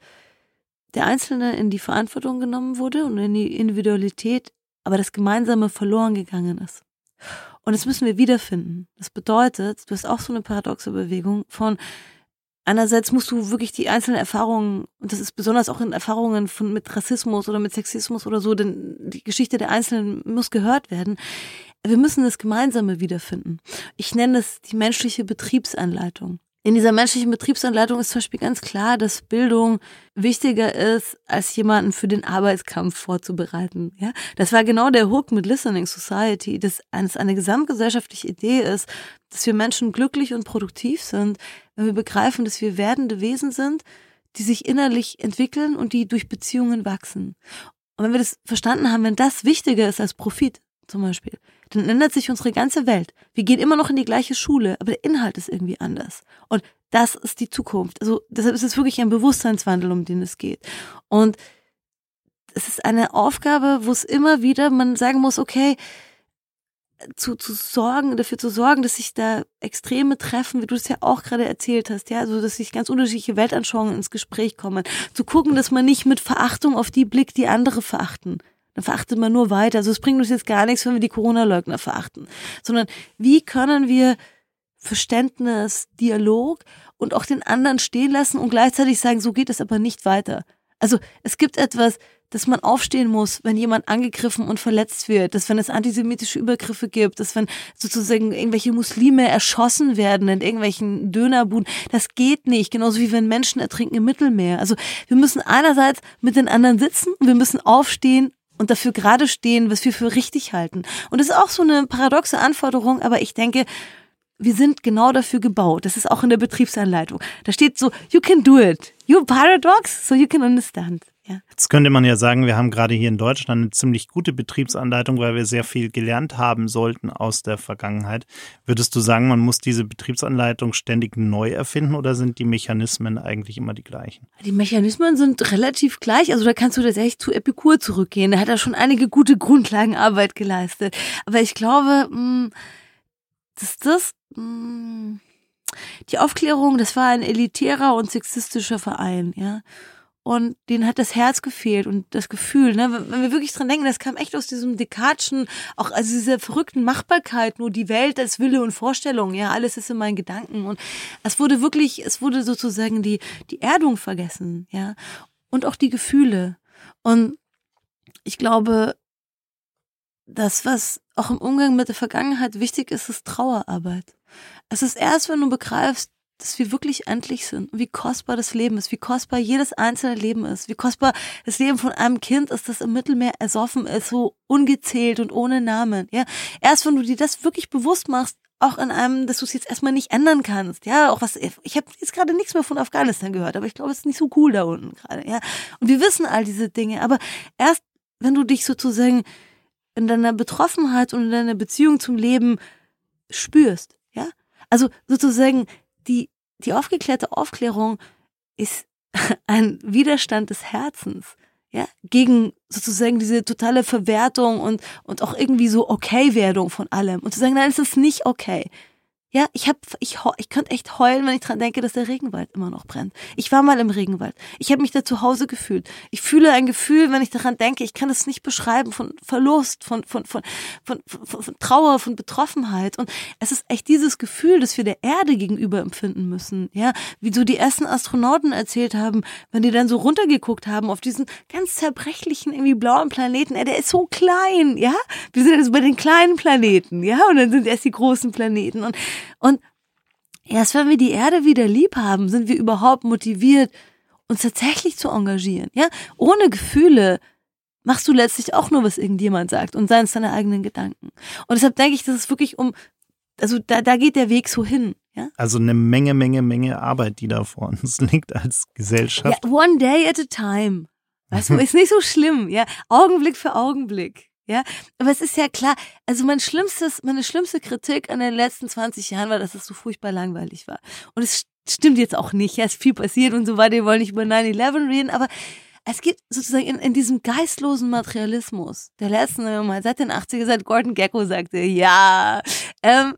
Speaker 1: der Einzelne in die Verantwortung genommen wurde und in die Individualität, aber das Gemeinsame verloren gegangen ist. Und das müssen wir wiederfinden. Das bedeutet, du hast auch so eine paradoxe Bewegung von einerseits musst du wirklich die einzelnen Erfahrungen, und das ist besonders auch in Erfahrungen von, mit Rassismus oder mit Sexismus oder so, denn die Geschichte der Einzelnen muss gehört werden. Wir müssen das Gemeinsame wiederfinden. Ich nenne es die menschliche Betriebsanleitung. In dieser menschlichen Betriebsanleitung ist zum Beispiel ganz klar, dass Bildung wichtiger ist, als jemanden für den Arbeitskampf vorzubereiten. Ja, das war genau der Hook mit Listening Society, dass es eine gesamtgesellschaftliche Idee ist, dass wir Menschen glücklich und produktiv sind, wenn wir begreifen, dass wir werdende Wesen sind, die sich innerlich entwickeln und die durch Beziehungen wachsen. Und wenn wir das verstanden haben, wenn das wichtiger ist als Profit, zum Beispiel, dann ändert sich unsere ganze Welt. Wir gehen immer noch in die gleiche Schule, aber der Inhalt ist irgendwie anders. Und das ist die Zukunft. Also deshalb ist es wirklich ein Bewusstseinswandel, um den es geht. Und es ist eine Aufgabe, wo es immer wieder man sagen muss, okay, zu, zu sorgen, dafür zu sorgen, dass sich da Extreme treffen, wie du es ja auch gerade erzählt hast, ja, also dass sich ganz unterschiedliche Weltanschauungen ins Gespräch kommen. Zu gucken, dass man nicht mit Verachtung auf die blickt, die andere verachten. Dann verachtet man nur weiter. Also es bringt uns jetzt gar nichts, wenn wir die Corona-Leugner verachten. Sondern wie können wir Verständnis, Dialog und auch den anderen stehen lassen und gleichzeitig sagen, so geht es aber nicht weiter. Also es gibt etwas, dass man aufstehen muss, wenn jemand angegriffen und verletzt wird, dass wenn es antisemitische Übergriffe gibt, dass wenn sozusagen irgendwelche Muslime erschossen werden in irgendwelchen Dönerbuden, das geht nicht, genauso wie wenn Menschen ertrinken im Mittelmeer. Also wir müssen einerseits mit den anderen sitzen wir müssen aufstehen und dafür gerade stehen, was wir für richtig halten. Und das ist auch so eine paradoxe Anforderung, aber ich denke, wir sind genau dafür gebaut. Das ist auch in der Betriebsanleitung. Da steht so, you can do it. You paradox, so you can understand. Ja.
Speaker 2: Jetzt könnte man ja sagen, wir haben gerade hier in Deutschland eine ziemlich gute Betriebsanleitung, weil wir sehr viel gelernt haben sollten aus der Vergangenheit. Würdest du sagen, man muss diese Betriebsanleitung ständig neu erfinden oder sind die Mechanismen eigentlich immer die gleichen?
Speaker 1: Die Mechanismen sind relativ gleich. Also da kannst du tatsächlich zu Epikur zurückgehen. Da hat er schon einige gute Grundlagenarbeit geleistet. Aber ich glaube, hm, dass das hm, die Aufklärung, das war ein elitärer und sexistischer Verein, ja und denen hat das Herz gefehlt und das Gefühl, ne? Wenn wir wirklich dran denken, das kam echt aus diesem Dekatschen, auch also dieser verrückten Machbarkeit, nur die Welt als Wille und Vorstellung, ja, alles ist in meinen Gedanken und es wurde wirklich, es wurde sozusagen die, die Erdung vergessen, ja, und auch die Gefühle und ich glaube, das, was auch im Umgang mit der Vergangenheit wichtig ist, ist Trauerarbeit. Es ist erst, wenn du begreifst, dass wir wirklich endlich sind, wie kostbar das Leben ist, wie kostbar jedes einzelne Leben ist, wie kostbar das Leben von einem Kind ist, das im Mittelmeer ersoffen ist, so ungezählt und ohne Namen, ja. Erst wenn du dir das wirklich bewusst machst, auch in einem, dass du es jetzt erstmal nicht ändern kannst, ja, auch was, ich habe jetzt gerade nichts mehr von Afghanistan gehört, aber ich glaube, es ist nicht so cool da unten gerade, ja. Und wir wissen all diese Dinge, aber erst, wenn du dich sozusagen in deiner Betroffenheit und in deiner Beziehung zum Leben spürst, ja, also sozusagen die die aufgeklärte Aufklärung ist ein Widerstand des Herzens, ja, gegen sozusagen diese totale Verwertung und, und auch irgendwie so Okay-Werdung von allem. Und zu sagen, nein, es ist nicht okay. Ja, ich hab, ich, ich könnte echt heulen, wenn ich dran denke, dass der Regenwald immer noch brennt. Ich war mal im Regenwald. Ich habe mich da zu Hause gefühlt. Ich fühle ein Gefühl, wenn ich daran denke, ich kann es nicht beschreiben, von Verlust, von, von, von, von, von, von Trauer, von Betroffenheit. Und es ist echt dieses Gefühl, das wir der Erde gegenüber empfinden müssen. Ja, wie so die ersten Astronauten erzählt haben, wenn die dann so runtergeguckt haben auf diesen ganz zerbrechlichen, irgendwie blauen Planeten. Der ist so klein, ja. Wir sind jetzt bei den kleinen Planeten, ja. Und dann sind erst die großen Planeten. Und und erst wenn wir die Erde wieder lieb haben, sind wir überhaupt motiviert, uns tatsächlich zu engagieren. Ja, ohne Gefühle machst du letztlich auch nur, was irgendjemand sagt und seien es deine eigenen Gedanken. Und deshalb denke ich, dass es wirklich um, also da, da geht der Weg so hin. Ja?
Speaker 2: Also eine Menge, Menge, Menge Arbeit, die da vor uns liegt als Gesellschaft.
Speaker 1: Ja, one day at a time. Weißt du, ist nicht so schlimm, ja. Augenblick für Augenblick. Ja, aber es ist ja klar, also mein schlimmstes, meine schlimmste Kritik an den letzten 20 Jahren war, dass es so furchtbar langweilig war. Und es stimmt jetzt auch nicht, ja, es ist viel passiert und so weiter, wir wollen nicht über 9-11 reden, aber es gibt sozusagen in, in diesem geistlosen Materialismus der letzten, mal seit den 80er, seit Gordon Gecko sagte, ja, ähm,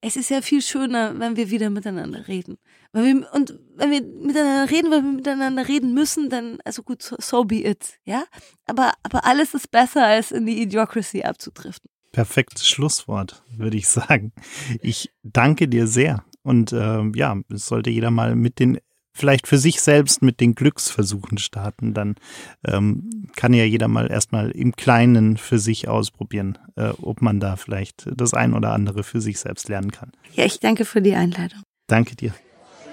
Speaker 1: es ist ja viel schöner, wenn wir wieder miteinander reden. Weil wir, und wenn wir miteinander reden, weil wir miteinander reden müssen, dann, also gut, so, so be it, ja? Aber, aber alles ist besser, als in die Idiocracy abzudriften.
Speaker 2: Perfektes Schlusswort, würde ich sagen. Ich danke dir sehr. Und äh, ja, es sollte jeder mal mit den vielleicht für sich selbst mit den Glücksversuchen starten, dann ähm, kann ja jeder mal erstmal im Kleinen für sich ausprobieren, äh, ob man da vielleicht das ein oder andere für sich selbst lernen kann.
Speaker 1: Ja, ich danke für die Einladung.
Speaker 2: Danke dir.